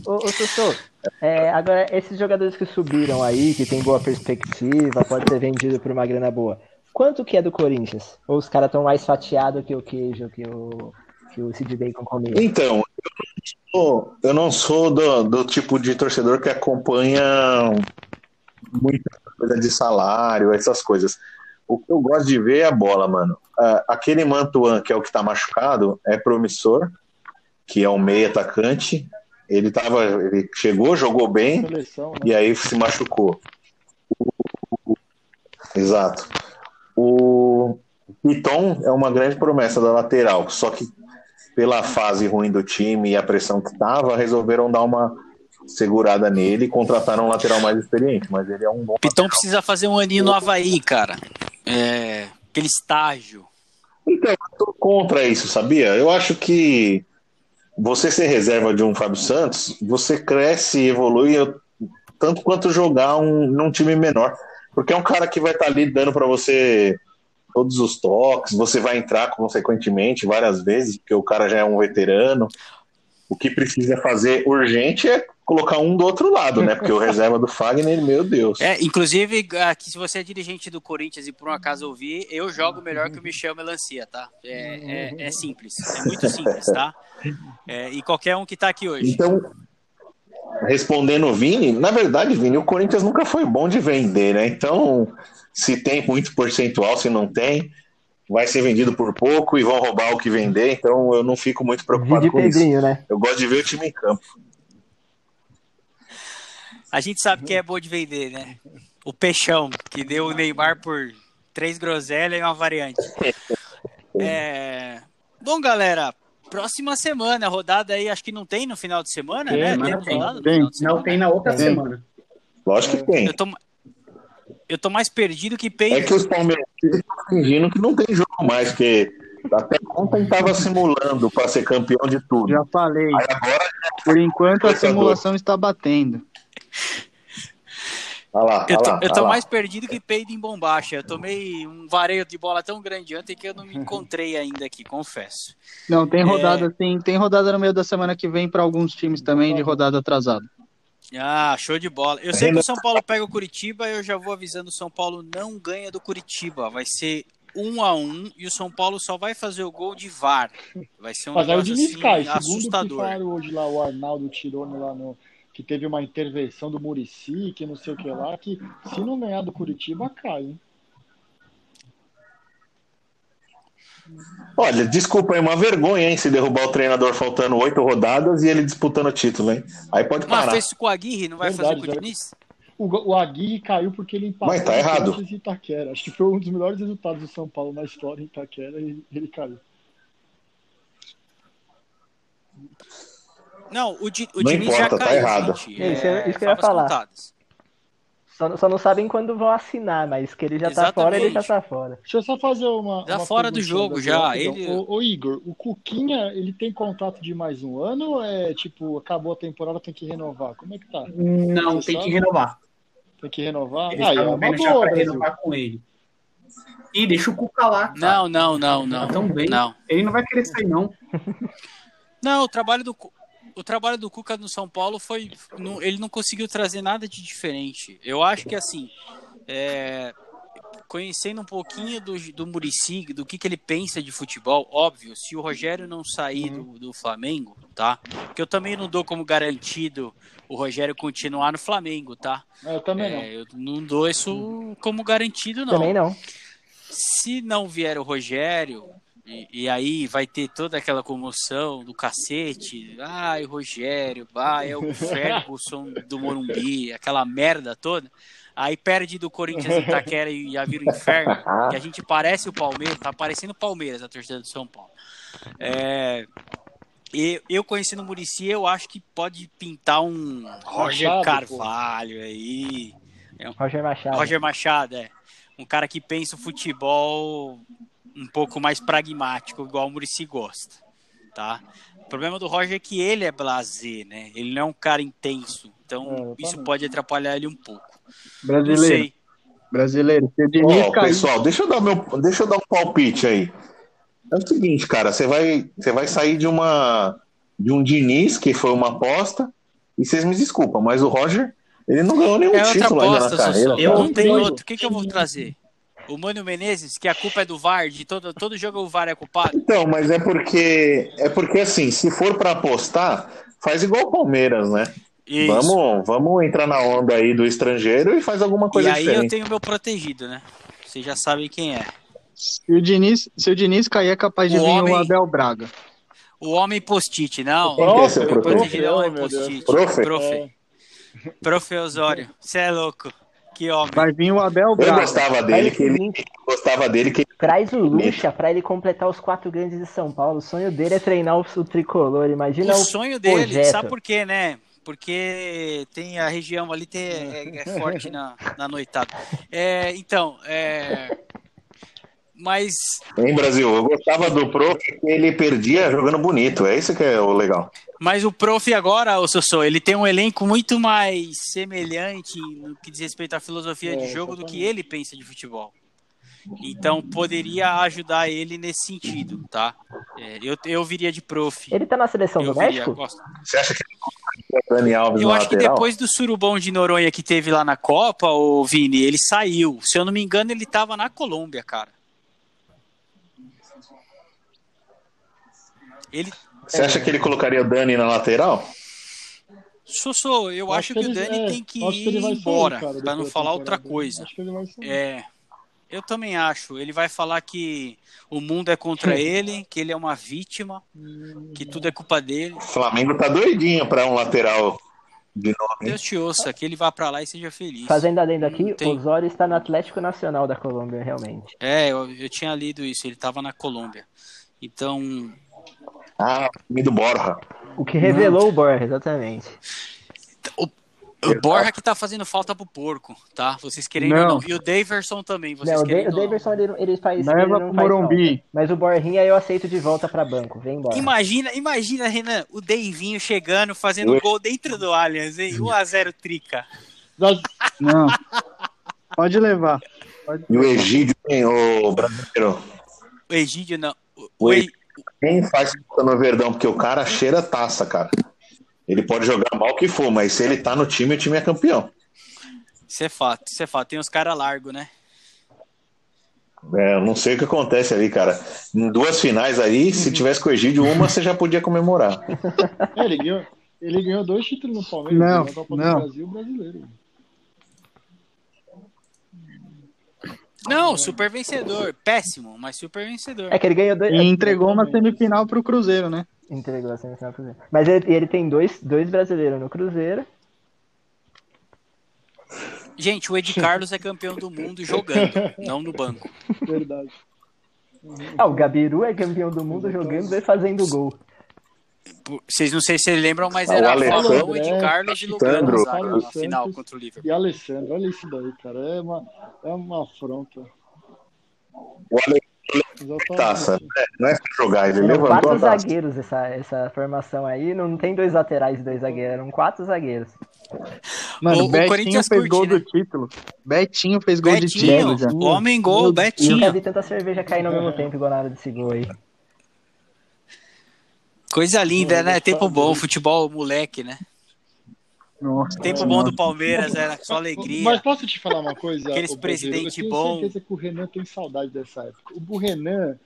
Ô, ô Sussu, é, agora esses jogadores que subiram aí, que tem boa perspectiva, pode ser vendido por uma grana boa. Quanto que é do Corinthians? Ou os caras estão mais fatiados que o queijo, que o, que o Sid Bacon comeu? Então, eu não sou, eu não sou do, do tipo de torcedor que acompanha muita coisa de salário, essas coisas. O que eu gosto de ver é a bola, mano. Ah, aquele Mantuan, que é o que tá machucado, é promissor, que é um meio atacante. Ele tava, ele chegou, jogou bem Seleção, né? e aí se machucou. Exato. O Piton é uma grande promessa da lateral, só que pela fase ruim do time e a pressão que tava, resolveram dar uma segurada nele e contrataram um lateral mais experiente, mas ele é um bom Pitão precisa fazer um aninho no Havaí, cara. É, aquele estágio. Então, eu tô contra isso, sabia? Eu acho que você ser reserva de um Fábio Santos, você cresce e evolui tanto quanto jogar um, num time menor. Porque é um cara que vai estar ali dando para você todos os toques, você vai entrar consequentemente várias vezes, porque o cara já é um veterano. O que precisa fazer urgente é colocar um do outro lado, né? Porque o reserva do Fagner, meu Deus. É, inclusive, aqui, se você é dirigente do Corinthians e por um acaso ouvir, eu jogo melhor que o Michel Melancia, tá? É, é, é simples, é muito simples, tá? É, e qualquer um que tá aqui hoje. Então, respondendo o Vini, na verdade, Vini, o Corinthians nunca foi bom de vender, né? Então, se tem muito percentual, se não tem, vai ser vendido por pouco e vão roubar o que vender. Então, eu não fico muito preocupado com isso. Pedrinho, né? Eu gosto de ver o time em campo. A gente sabe que é bom de vender, né? O Peixão, que deu o Neymar por três groselhas e uma variante. [LAUGHS] É... Bom, galera, próxima semana, rodada aí, acho que não tem no final de semana, Tem, né? Temos tem. rodada Tem. final de semana. Não tem na outra Tem. semana. Lógico que tem. Eu tô, eu tô mais perdido que peido. É que os Palmeiras estão fingindo que não tem jogo mais, porque até ontem estava simulando para ser campeão de tudo. Já falei. Aí agora, Por enquanto a simulação está batendo. Olha lá, Eu tô, lá, eu tô olha lá. mais perdido que peido em bombacha. Eu tomei um vareio de bola tão grande ontem que eu não me [LAUGHS] encontrei ainda aqui, confesso. Não, tem É. rodada, tem, tem rodada no meio da semana que vem para alguns times também de rodada atrasada. Ah, show de bola. Eu sei que o São Paulo pega o Curitiba, eu já vou avisando, o São Paulo não ganha do Curitiba. Vai ser um a um e o São Paulo só vai fazer o gol de VAR. Vai ser um Mas aí o negócio Diniz assim, assustador. hoje lá, o Arnaldo Tirone lá no. Que teve uma intervenção do Murici, que não sei o que lá, que se não ganhar do Curitiba, cai. Hein? Olha, desculpa, é uma vergonha, hein, se derrubar o treinador faltando oito rodadas e ele disputando o título, hein? Aí pode Mas parar. fez isso com o Aguirre, não vai Verdade, fazer com o Diniz? O, o Aguirre caiu porque ele empatou Mas tá errado. Corinthians e Itaquera. Acho que foi um dos melhores resultados do São Paulo na história em Itaquera e ele caiu. Não, o, Di, o Não Diniz importa, já tá caiu, errado. gente. É, isso é- isso que eu ia falar. contadas. Só, só não sabem quando vão assinar, mas que ele já tá fora, ele já tá fora. Deixa eu só fazer uma. Já uma fora do jogo, já. Ele- Ô, ô, Igor, o Cuquinha, ele tem contrato de mais um ano ou é tipo, acabou a temporada, tem que renovar? Como é que tá? Não, Você tem sabe? que renovar. Tem que renovar? Eles Ah, é uma vendo já boa, para Brasil. renovar com ele. E deixa o Cuca lá. cara. Não, não, não, não. Tá tão bem. Não. Ele não vai querer sair, não. Não, o trabalho do o trabalho do Cuca no São Paulo foi não- ele não conseguiu trazer nada de diferente. Eu acho que assim, é, conhecendo um pouquinho do, do Murici, do que, que ele pensa de futebol, óbvio, se o Rogério não sair do, do Flamengo, tá? Que eu também não dou como garantido o Rogério continuar no Flamengo, tá? É, Eu também não. É, eu não dou isso como garantido, não. Também não. Se não vier o Rogério, e, e aí vai ter toda aquela comoção do cacete, ai, o Rogério, vai, é o Ferguson [LAUGHS] do Morumbi, aquela merda toda. Aí perde do Corinthians Itaquera e já vira o inferno, que a gente parece o Palmeiras, tá parecendo o Palmeiras, a torcida do São Paulo. É, e eu conhecendo o Murici, eu acho que pode pintar um Roger Machado, Carvalho aí. Roger Machado. Roger Machado, é. Um cara que pensa o futebol um pouco mais pragmático, igual o Murici gosta, tá? O problema do Roger é que ele é blasé, né? Ele não é um cara intenso. É, Então, exatamente. isso pode atrapalhar ele um pouco. Brasileiro. Brasileiro, se o Diniz Ó, cair. pessoal, deixa eu dar meu, deixa eu dar um palpite aí. É o seguinte, cara, você vai, você vai sair de uma de um Diniz que foi uma aposta e vocês me desculpam, mas o Roger ele não ganhou nenhum É outra título ainda aposta, na carreira. Eu. Não fui- outro. O que, que eu vou trazer? O Mano Menezes, que a culpa é do VAR, de todo, todo jogo o VAR é culpado. Então, mas é porque é porque assim, se for pra apostar, faz igual o Palmeiras, né? Isso. Vamos, vamos entrar na onda aí do estrangeiro e faz alguma E coisa aí eu diferente. tenho meu protegido, né? Vocês já sabem quem é. Se o Diniz, se o Diniz cair, é capaz de O vir homem- o Abel Braga. O homem post-it, não. Quem que é meu protegido? protegido é o homem post-it. Profe? Profe. Profe Osório. Você é louco. Que homem. Vai vir o Abel Eu Braga. gostava dele, que ele gostava dele que traz o Lucha pra ele completar os quatro grandes de São Paulo. O sonho dele é treinar o, tricolor. Imagina o o sonho dele, projeto. sabe por quê, né? Porque tem a região ali tem, é, é forte na, na noitada. É, então, é, mas Hein, Brasil? Eu gostava do prof que ele perdia jogando bonito. É isso que é o legal. Mas o prof agora, o Sossô, ele tem um elenco muito mais semelhante no que diz respeito à filosofia de É, jogo do que ele pensa de futebol. Então poderia ajudar ele nesse sentido, tá? É, eu, eu viria de prof. Ele tá na seleção Eu do viria, México? gosto. Você acha que ele o Dani Alves Eu acho que lateral? depois do surubão de Noronha que teve lá na Copa, o Vini, ele saiu. Se eu não me engano, ele tava na Colômbia, cara. Ele Você acha que ele colocaria o Dani na lateral? Sossô, eu acho que o ele- Dani é, tem que acho ir ele vai sair, embora, depois não falar outra coisa. Acho que ele vai sair. É, eu também acho. Ele vai falar que o mundo é contra [LAUGHS] ele, que ele é uma vítima, que tudo é culpa dele. O Flamengo tá doidinho pra um lateral de nome. Deus te ouça, que ele vá pra lá e seja feliz. Fazendo adendo aqui, tem. Osório está no Atlético Nacional da Colômbia, realmente. É, eu, eu tinha lido isso, ele tava na Colômbia. Então, Ah, time do Borja. O que revelou o Borja, exatamente. o, o Borja que tá fazendo falta pro porco, tá? Vocês querendo Não. ou não. E o Daverson também, vocês Não, o, querendo o não. Davidson ele, ele faz. ele Leva não pro faz Morumbi. falta. Mas o Borrinha eu aceito de volta pra banco. Vem embora. Imagina, imagina, Renan, o Deivinho chegando, fazendo Oi. gol dentro do Allianz, hein? 1x0 Trica. Não. Pode levar. Pode E o Egídio, hein, o brasileiro. O Egídio não. O, O o E- Quem faz falta no Verdão? Porque o cara cheira taça, cara. Ele pode jogar mal que for, mas se ele tá no time, o time é campeão. Isso é fato, isso é fato. Tem uns caras largos, né? É, eu não sei o que acontece ali, cara. Em duas finais aí, se tivesse com o Egídio, uma você já podia comemorar. [LAUGHS] É, ele ganhou, ele ganhou dois títulos no Palmeiras, Não, na Copa não. do Brasil e o brasileiro. Não, super vencedor. Péssimo, mas super vencedor. É que ele ganhou dois. E entregou uma semifinal pro Cruzeiro, né? Entregou a semifinal pro Cruzeiro. Mas ele, ele tem dois, dois brasileiros no Cruzeiro. Gente, o Ed Carlos é campeão do mundo jogando, [LAUGHS] não no banco. Verdade. Ah, o Gabiru é campeão do mundo jogando e fazendo gol. Vocês não sei se vocês lembram, mas Ah, era o Alessandro, Falcão, Ed é, Carlos e Lugano Alessandro, na zaga, na final contra o Liverpool. E Alessandro, olha isso daí, cara. É uma, é uma afronta. O Ale Exatamente. taça. É, não é pra jogar, ele levantou quatro a taça. zagueiros essa, essa formação aí. Não tem dois laterais e dois zagueiros, eram quatro zagueiros. Mano, O- o Betinho Corinthians fez curte, gol né? do título. Betinho fez gol de Betinho, título já. homem gol, Nunca Betinho. vi tanta cerveja cair ao mesmo tempo igual na hora desse gol aí. Coisa linda, né? Tempo bom, futebol moleque, né? Nossa, Tempo bom do Palmeiras, era só alegria. Mas posso te falar uma coisa? Aqueles ô, Brasileiro? presidente Eu tenho bom. certeza que o Renan tem saudade dessa época. O Renan.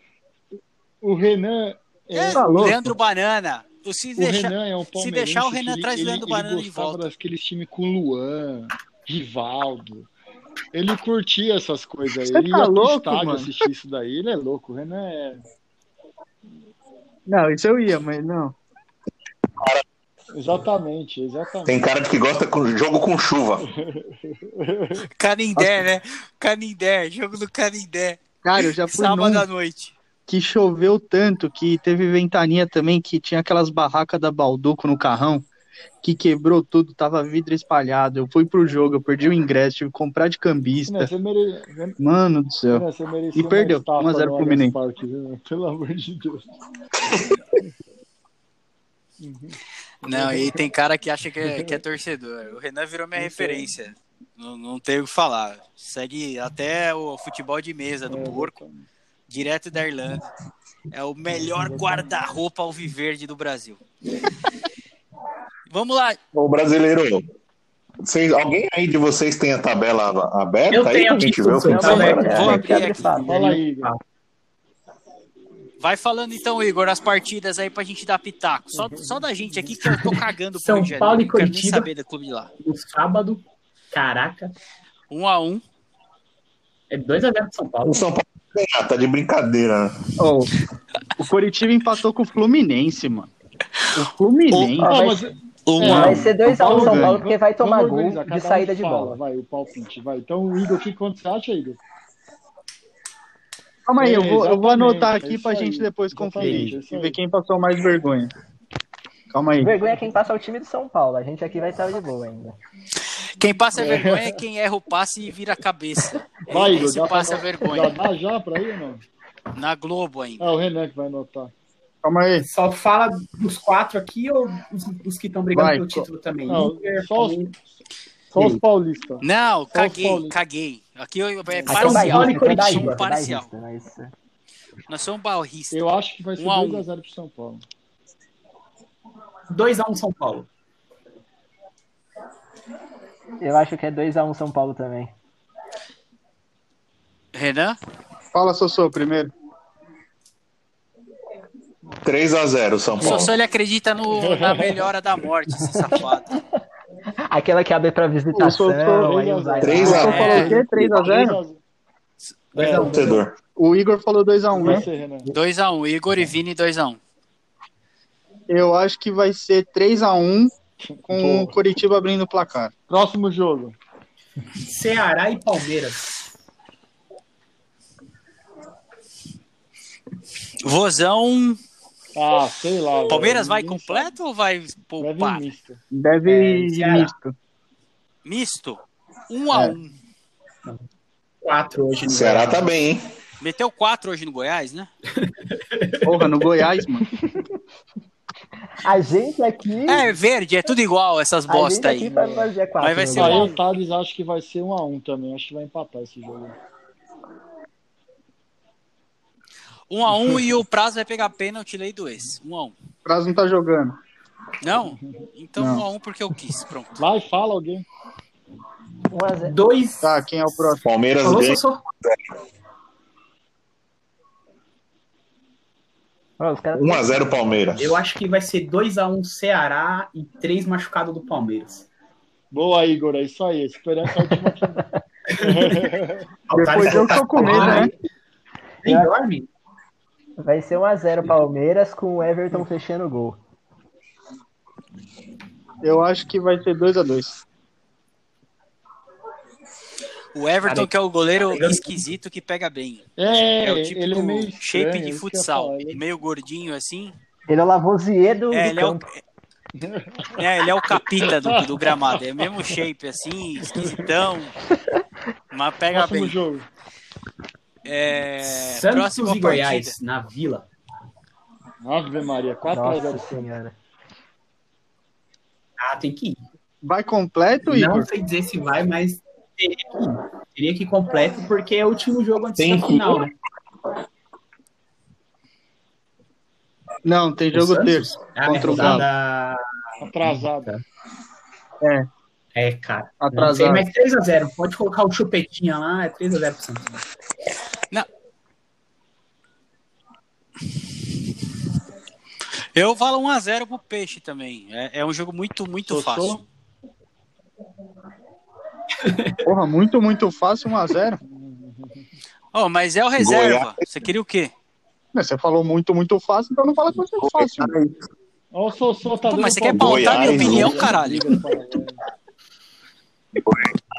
O Renan. É, É, Tá? Leandro Banana. O Se o Renan é um palmeirense deixar, o Renan que ele, traz ele, Leandro ele Banana de gostava volta. daqueles times com Luan, Rivaldo. Ele curtia essas coisas aí. Você Ele tá ia louco, mano? assistir isso daí. Ele é louco. O Renan é. Não, isso eu ia, mas não. Exatamente, exatamente. Tem cara de que gosta com jogo com chuva. [LAUGHS] Canindé, né? Canindé, jogo do Canindé. Cara, eu já fui Sábado num à noite. que choveu tanto que teve ventania também, que tinha aquelas barracas da Balduco no carrão, que quebrou tudo, tava vidro espalhado. Eu fui pro jogo, eu perdi o ingresso, tive que comprar de cambista. você, mere... Mano do céu. merecia E perdeu, uma estátua 1 a 0 no pro Allianz Fluminense. Parque, viu? Pelo amor de Deus. Não, e tem cara que acha que é, que é torcedor. O Renan virou minha referência Não, não tenho o que falar. Segue até o futebol de mesa do É, porco, exatamente. direto da Irlanda. É o melhor guarda-roupa alviverde do Brasil. Vamos lá. Ô, brasileiro, vocês, alguém aí de vocês tem a tabela aberta Eu aí tenho pra aqui, gente ver o tenho vai- aberto. Vou É, abrir aqui. aí, Igor. Vai falando então, Igor, as partidas aí pra gente dar pitaco. Só, só da gente aqui que eu tô cagando pro São de Paulo Janeiro. e Não quero nem Curitiba. saber do clube de lá. No sábado, caraca, Um a um. é 2x0 pro São Paulo. O São Paulo ganhar, tá de brincadeira. né? Ô, o Coritiba empatou com o Fluminense, mano. O Fluminense. Ó, Ah, mas- Um É, a vai um. ser 2x1 Paulo São ganha. Paulo, porque vai tomar Vamos gol organizar, de cada um saída de fala, bola. Vai, o palpite, vai. Então, o Igor, o que quanto você acha, Igor? Calma aí, eu É, vou, eu vou anotar é aqui isso pra aí, gente depois conferir é isso e ver quem passou mais vergonha. Calma aí. Vergonha é quem passa o time do São Paulo. A gente aqui vai estar de boa ainda. Quem passa a vergonha é quem erra o passe e vira a cabeça. Vai, Igor, Esse passa pra... vergonha. Já dá já pra ir ou não? Na Globo ainda. Ah, o Renan que vai anotar. Calma aí. Só fala dos quatro aqui ou os, os que estão brigando Vai, pelo co- título também? Não, Inter, só os-. Só os paulistas. Não, caguei, Paulistas. caguei. Aqui eu- é Aqui é parcial. Curitiba, é bairrista, parcial. bairrista, mas- Nós somos barristas. Eu acho que vai ser Um a um. 2x0 pro São Paulo. 2x1 São Paulo. Eu acho que é 2x1 São Paulo também. Renan? Fala, Sossô, primeiro. 3x0 São Só, Paulo. só ele acredita no, na melhora da morte, esse safado. [LAUGHS] Aquela que abre pra visitação, O o Três lá. a- Sossô falou o quê? 3x0? 2x1. Vencedor. O Igor falou 2x1, né? Você, Renan. 2x1, Igor e Vini 2x1. Eu acho que vai ser 3x1 com Boa. o Coritiba abrindo o placar. Próximo jogo. Ceará e Palmeiras. Vozão. Ah, sei lá. Palmeiras velho. vai completo ou vai. Vai poupar? vir misto. Deve É, misto. Misto? 1x1. 4 hoje no Ceará Goiás. tá bem, hein? Meteu 4 hoje no Goiás, né? [LAUGHS] Porra, no Goiás, mano. A gente aqui. É verde, é tudo igual essas a gente bosta aqui aí. fazer 4. Mas vai ser um a o um. Thales acho que vai ser 1x1 também. Acho que vai empatar esse jogo. 1x1 e o prazo vai pegar pênalti lei do ex. 1x1. O Prazo não tá jogando. Não? Então Não. 1x1 porque eu quis. Pronto. Vai, fala alguém. 1x0. 2 Tá, quem é o próximo? Palmeiras Falou, ganha. Sossô? Ó, os caras 1x0 Palmeiras. Eu acho que vai ser 2x1 Ceará e 3 machucados do Palmeiras. Boa, Igor. É isso aí. Esperança é a última [LAUGHS] que... Depois eu tô com medo, né? Nem dorme? Vai ser 1x0 Palmeiras com o Everton fechando o gol. Eu acho que vai ser 2x2. O Everton, que é o goleiro pegando- esquisito que pega bem. É, É o tipo ele é meio estranho, shape é de futsal. falar, ele- Meio gordinho assim. Ele é o Lavoisier do, É, do ele é o, campo. é, ele é o capita do, do gramado. É o mesmo shape assim, esquisitão. [LAUGHS] Mas pega Próximo bem. jogo. É, Santos próxima e Goiás, partida. na Vila. Ave Maria. 4x0. Nossa senhora. Ah, tem que ir. Vai completo, Não Igor? sei dizer se vai, mas teria que ir. Teria que ir completo, porque é o último jogo antes Tem da final, né? Não, tem jogo terço. Ah, é Contra o Galo. rodada... Atrasado. É, É, cara. Atrasado. Não sei, mas 3x0. Pode colocar o chupetinha lá, é 3x0 pro Santos. Eu falo 1x0 pro Peixe também. É, é um jogo muito, muito Sossô? fácil. porra, muito, muito fácil 1x0. Oh, mas é o reserva. Você queria o quê? Você falou muito, muito fácil, então não fala que vai ser fácil. Ó, o Sossô tá Pô, mas você quer pautar minha Goiás, opinião, né? caralho? [LAUGHS]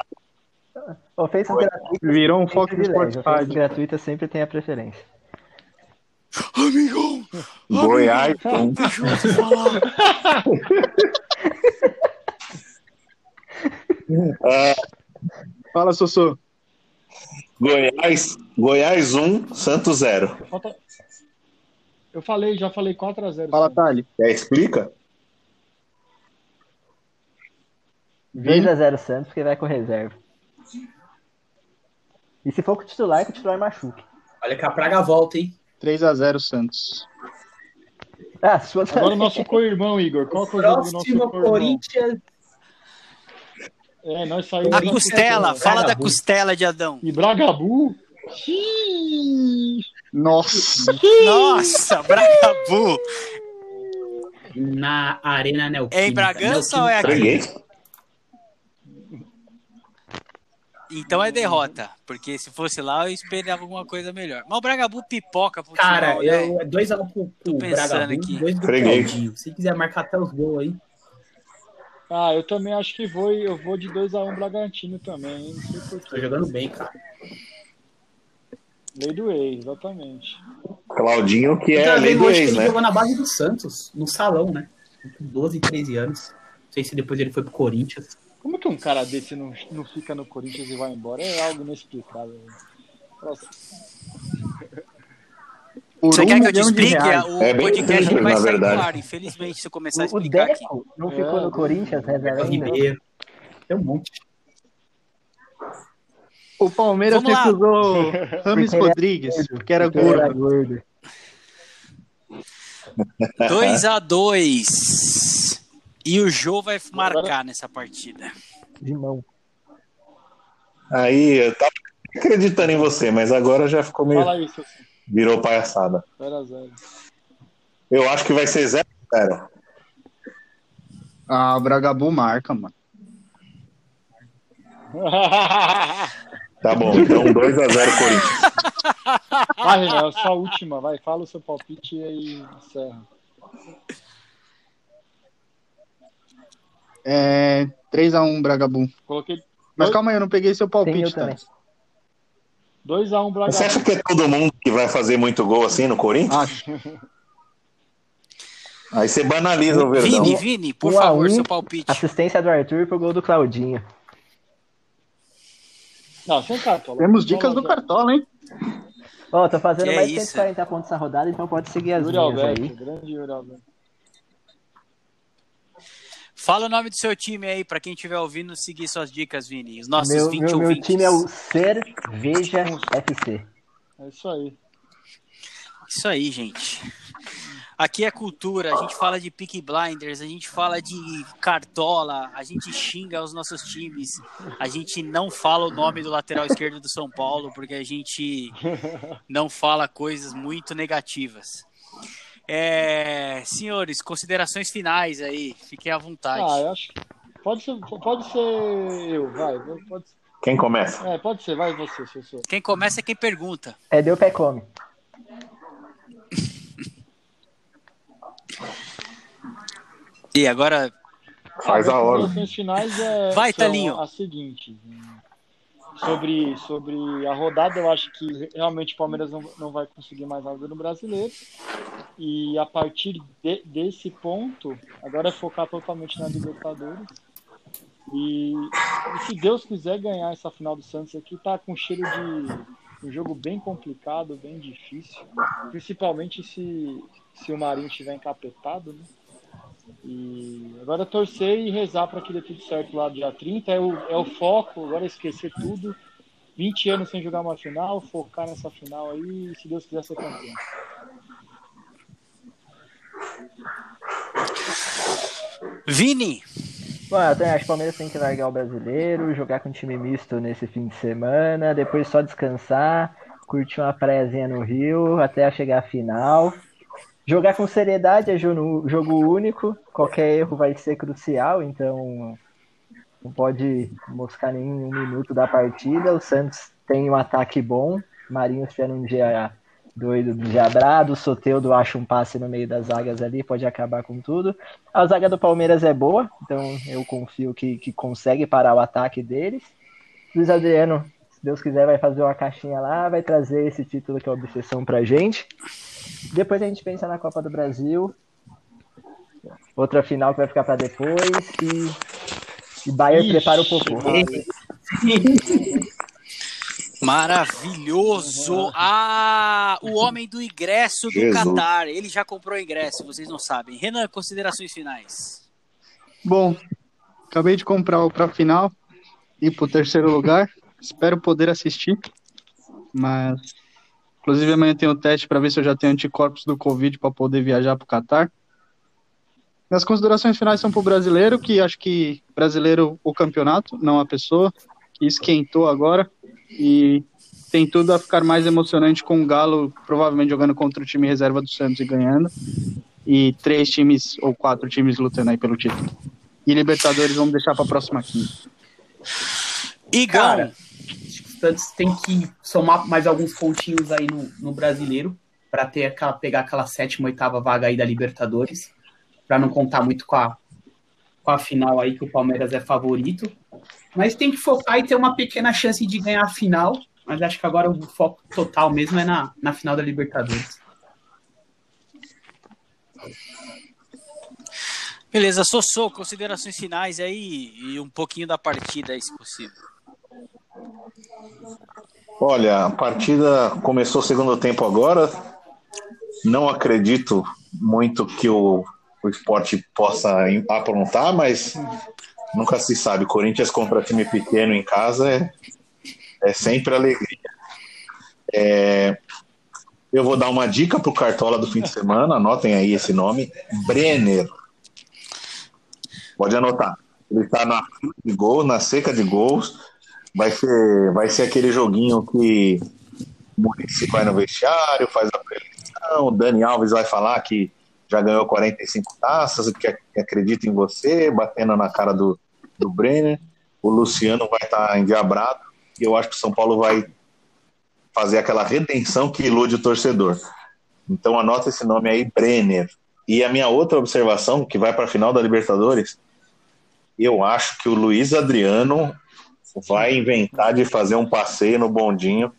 Ofensas gratuitas. Virou um foco Ofensas Rádio. gratuitas sempre tem a preferência. Amigão! Goiás, um. Deixa eu te falar. [LAUGHS] Fala, Sossô. Goiás, Goiás 1, Santos 0. Falta- Eu falei, já falei 4x0. Fala, Thali. Quer explica? 2x0 Santos, porque vai com reserva. E se for com o titular, que o titular machuque. Olha que a praga volta, hein? 3x0 Santos. Ah, sua Agora o [LAUGHS] nosso co-irmão, Igor. Qual que é o jogo do nosso? Corinthians. É, nós saímos. A costela, fala da Bragabu. costela de Adão. E Bragabu? Nossa. Nossa, Bragabu. Na Arena Neoquímica. É em Bragança ou é aqui? Então é derrota, porque se fosse lá eu esperava alguma coisa melhor. Mas o Bragabu pipoca pro Cara, final, né? eu, é 2x1 um pro, Tô pro pensando Bragabu, aqui. 2 do Freguês. Claudinho. Se quiser marcar até os gols aí. Ah, eu também acho que vou, eu vou de 2x1 Bragantino também? Não sei Tô porquê. jogando bem, cara. Lei do ex, exatamente. Claudinho, que é a lei do ex, ele né? jogou na base do Santos, no salão, né? Com 12, 13 anos. Não sei se depois ele foi pro Corinthians. Como que um cara desse não, não fica no Corinthians e vai embora? É algo inexplicável. velho. Nossa, Por Você um quer que eu te explique? O É podcast simples, vai sair do ar, infelizmente, se eu começar a O, o explicar aqui. Deco não É, ficou no Corinthians, reza a É. Ribeiro. Tem um monte. O Palmeiras Vamos recusou [LAUGHS] Rames é Rodrigues, gordo, porque era porque ele era gordo. gordo. 2 a 2 E o Jô vai marcar nessa partida. De mão. Aí eu tava acreditando em você, mas agora já ficou meio. fala isso, assim. Virou palhaçada. 0x0. Eu acho que vai ser 0 0 Ah, o Bragabu marca, mano. Tá bom, então 2x0 Corinthians. Vai, Renan, só a última, vai, fala o seu palpite e aí encerra. É 3x1 Bragabu. Coloquei Mas calma aí, eu não peguei seu palpite, também. tá? 2x1 Bragantino. Você acha que é todo mundo que vai fazer muito gol assim no Corinthians? Acho. [LAUGHS] Aí você banaliza o Verdão. Vini, Vini, por Um favor, um. seu palpite. Assistência do Arthur pro gol do Claudinho. Não, sem cartola. Temos dicas do Cartola, hein? Ó, tô fazendo Que mais isso? 140 pontos essa rodada, então pode seguir as Yuri minhas Alberto, aí. grande Yuri Alberto. Fala o nome do seu time aí, pra quem estiver ouvindo, seguir suas dicas, Vini. Os nossos Meu, 20 meu, meu time é o Cerveja FC. É isso aí. Isso aí, gente. Aqui é cultura, a gente fala de Peaky Blinders, a gente fala de cartola, a gente xinga os nossos times, a gente não fala o nome do lateral esquerdo do São Paulo, porque a gente não fala coisas muito negativas. É, senhores, considerações finais aí, fiquem à vontade. Ah, eu acho que pode ser, pode ser eu, vai. Pode, ser- Quem começa? é, pode ser, vai você, se eu sou. Quem começa é quem pergunta. É deu pé come. [LAUGHS] E agora, Faz a As hora. considerações finais é, Vai, Talinho. a seguinte. Sobre, sobre a rodada, eu acho que realmente o Palmeiras não, não vai conseguir mais nada no brasileiro. E a partir de- desse ponto, agora é focar totalmente na Libertadores. E, e se Deus quiser ganhar essa final do Santos aqui, tá com cheiro de um jogo bem complicado, bem difícil. Principalmente se, se o Marinho estiver encapetado, né? E agora torcer e rezar para que dê tudo certo lá dia 30. É o, é o foco, agora esquecer tudo. 20 anos sem jogar uma final, focar nessa final aí e se Deus quiser ser campeão. Vini, Bom, eu também acho que o Palmeiras tem que largar o brasileiro, jogar com time misto nesse fim de semana, depois só descansar, curtir uma praiazinha no Rio até chegar à final. Jogar com seriedade é jogo, único, qualquer erro vai ser crucial, então não pode moscar nenhum minuto da partida. O Santos tem um ataque bom, Marinho estiver um dia doido de abrado, o Soteudo acha um passe no meio das zagas ali, pode acabar com tudo. A zaga do Palmeiras é boa, então eu confio que, que consegue parar o ataque deles. Luiz Adriano, se Deus quiser, vai fazer uma caixinha lá, vai trazer esse título que é obsessão pra gente. Depois a gente pensa na Copa do Brasil. Outra final que vai ficar pra depois. E, e Bayern Ixi, prepara o popô. [LAUGHS] Maravilhoso! Ah, o homem do ingresso do Jesus. Catar. Ele já comprou o ingresso, vocês não sabem. Renan, considerações finais. Bom, acabei de comprar o pra final ir pro terceiro lugar. Espero poder assistir. Mas, inclusive, amanhã tem o teste para ver se eu já tenho anticorpos do Covid para poder viajar pro Catar. As considerações finais são pro brasileiro, que acho que brasileiro o campeonato, não a pessoa, que esquentou agora e tem tudo a ficar mais emocionante com o Galo provavelmente jogando contra o time reserva do Santos e ganhando. E três times ou quatro times lutando aí pelo título. E Libertadores vamos deixar para a próxima quinta. Igão, Cara, o Santos tem que somar mais alguns pontinhos aí no, no brasileiro para ter aquela, pegar aquela sétima, oitava vaga aí da Libertadores, para não contar muito com a, com a final aí que o Palmeiras é favorito. Mas tem que focar e ter uma pequena chance de ganhar a final. Mas acho que agora o foco total mesmo é na, na final da Libertadores. beleza, Sossô, considerações finais aí e um pouquinho da partida aí, se possível. Olha, a partida começou o segundo tempo agora. Não acredito muito que o, o esporte possa aprontar, mas nunca se sabe. Corinthians contra time pequeno em casa é, é sempre alegria. É, eu vou dar uma dica pro Cartola do fim de semana, anotem aí esse nome: Brenner. Pode anotar. Ele está na de gol, na seca de gols. Vai ser, vai ser aquele joguinho que o Muricy vai no vestiário, faz a preleção, o Dani Alves vai falar que já ganhou 45 taças, que ac- que acredita em você, batendo na cara do, do Brenner. O Luciano vai estar endiabrado e eu acho que o São Paulo vai fazer aquela redenção que ilude o torcedor. Então anota esse nome aí, Brenner. E a minha outra observação, que vai para a final da Libertadores, eu acho que o Luiz Adriano vai inventar de fazer um passeio no bondinho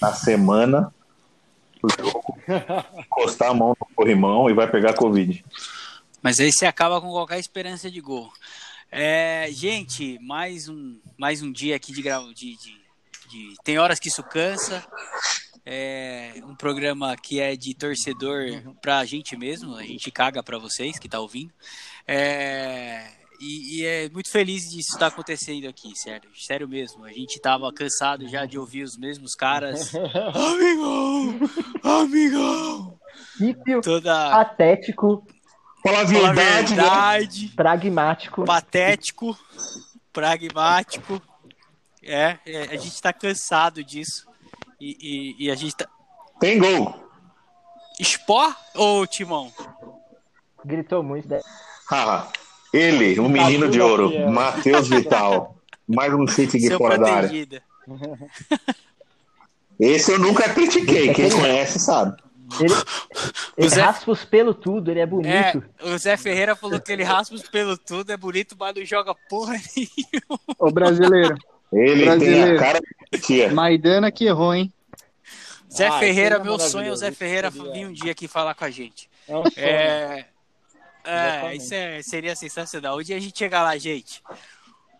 na semana do jogo, encostar a mão no corrimão e vai pegar Covid. Mas aí você acaba com qualquer esperança de gol. É, gente, mais um, mais um dia aqui de grava de, de, de- Tem horas que isso cansa. É um programa que é de torcedor pra gente mesmo. A gente caga pra vocês que tá ouvindo. É, e, e é muito feliz disso estar acontecendo aqui, sério. Sério mesmo. A gente tava cansado já de ouvir os mesmos caras. [LAUGHS] Amigão! Amigão! Ípio, Toda. patético, Fala a verdade, né? verdade. pragmático. patético, pragmático. É, é, a gente tá cansado disso. E, e- e a gente tá. Tem gol. Spó ou Timão? Gritou muito. né? Haha. Ele, o menino de ouro. Matheus Vital. Mais um [LAUGHS] chute de Seu fora da área. Esse eu nunca critiquei. Quem conhece sabe. Ele, [LAUGHS] ele Zé- raspa os pelos tudo, ele é É, bonito. o Zé Ferreira falou que ele raspa os pelos tudo, é bonito, mas não joga porra nenhuma. Ô brasileiro, Ele tem Brasileiro. a cara de tia. Maidana que errou, hein? Zé Ah, Ferreira, é meu sonho é o Zé Ferreira seria- vir um dia aqui falar com a gente. É um sonho. É, é isso é- seria sensacional. Dia a gente chegar lá, gente.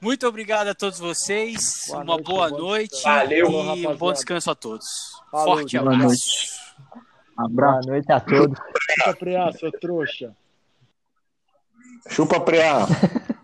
Muito obrigado a todos vocês. Boa uma noite, boa noite. Valeu, e um bom descanso a todos. Falou, Forte boa abraço. Boa noite a todos. Fica preá, seu trouxa. Chupa preá. [LAUGHS]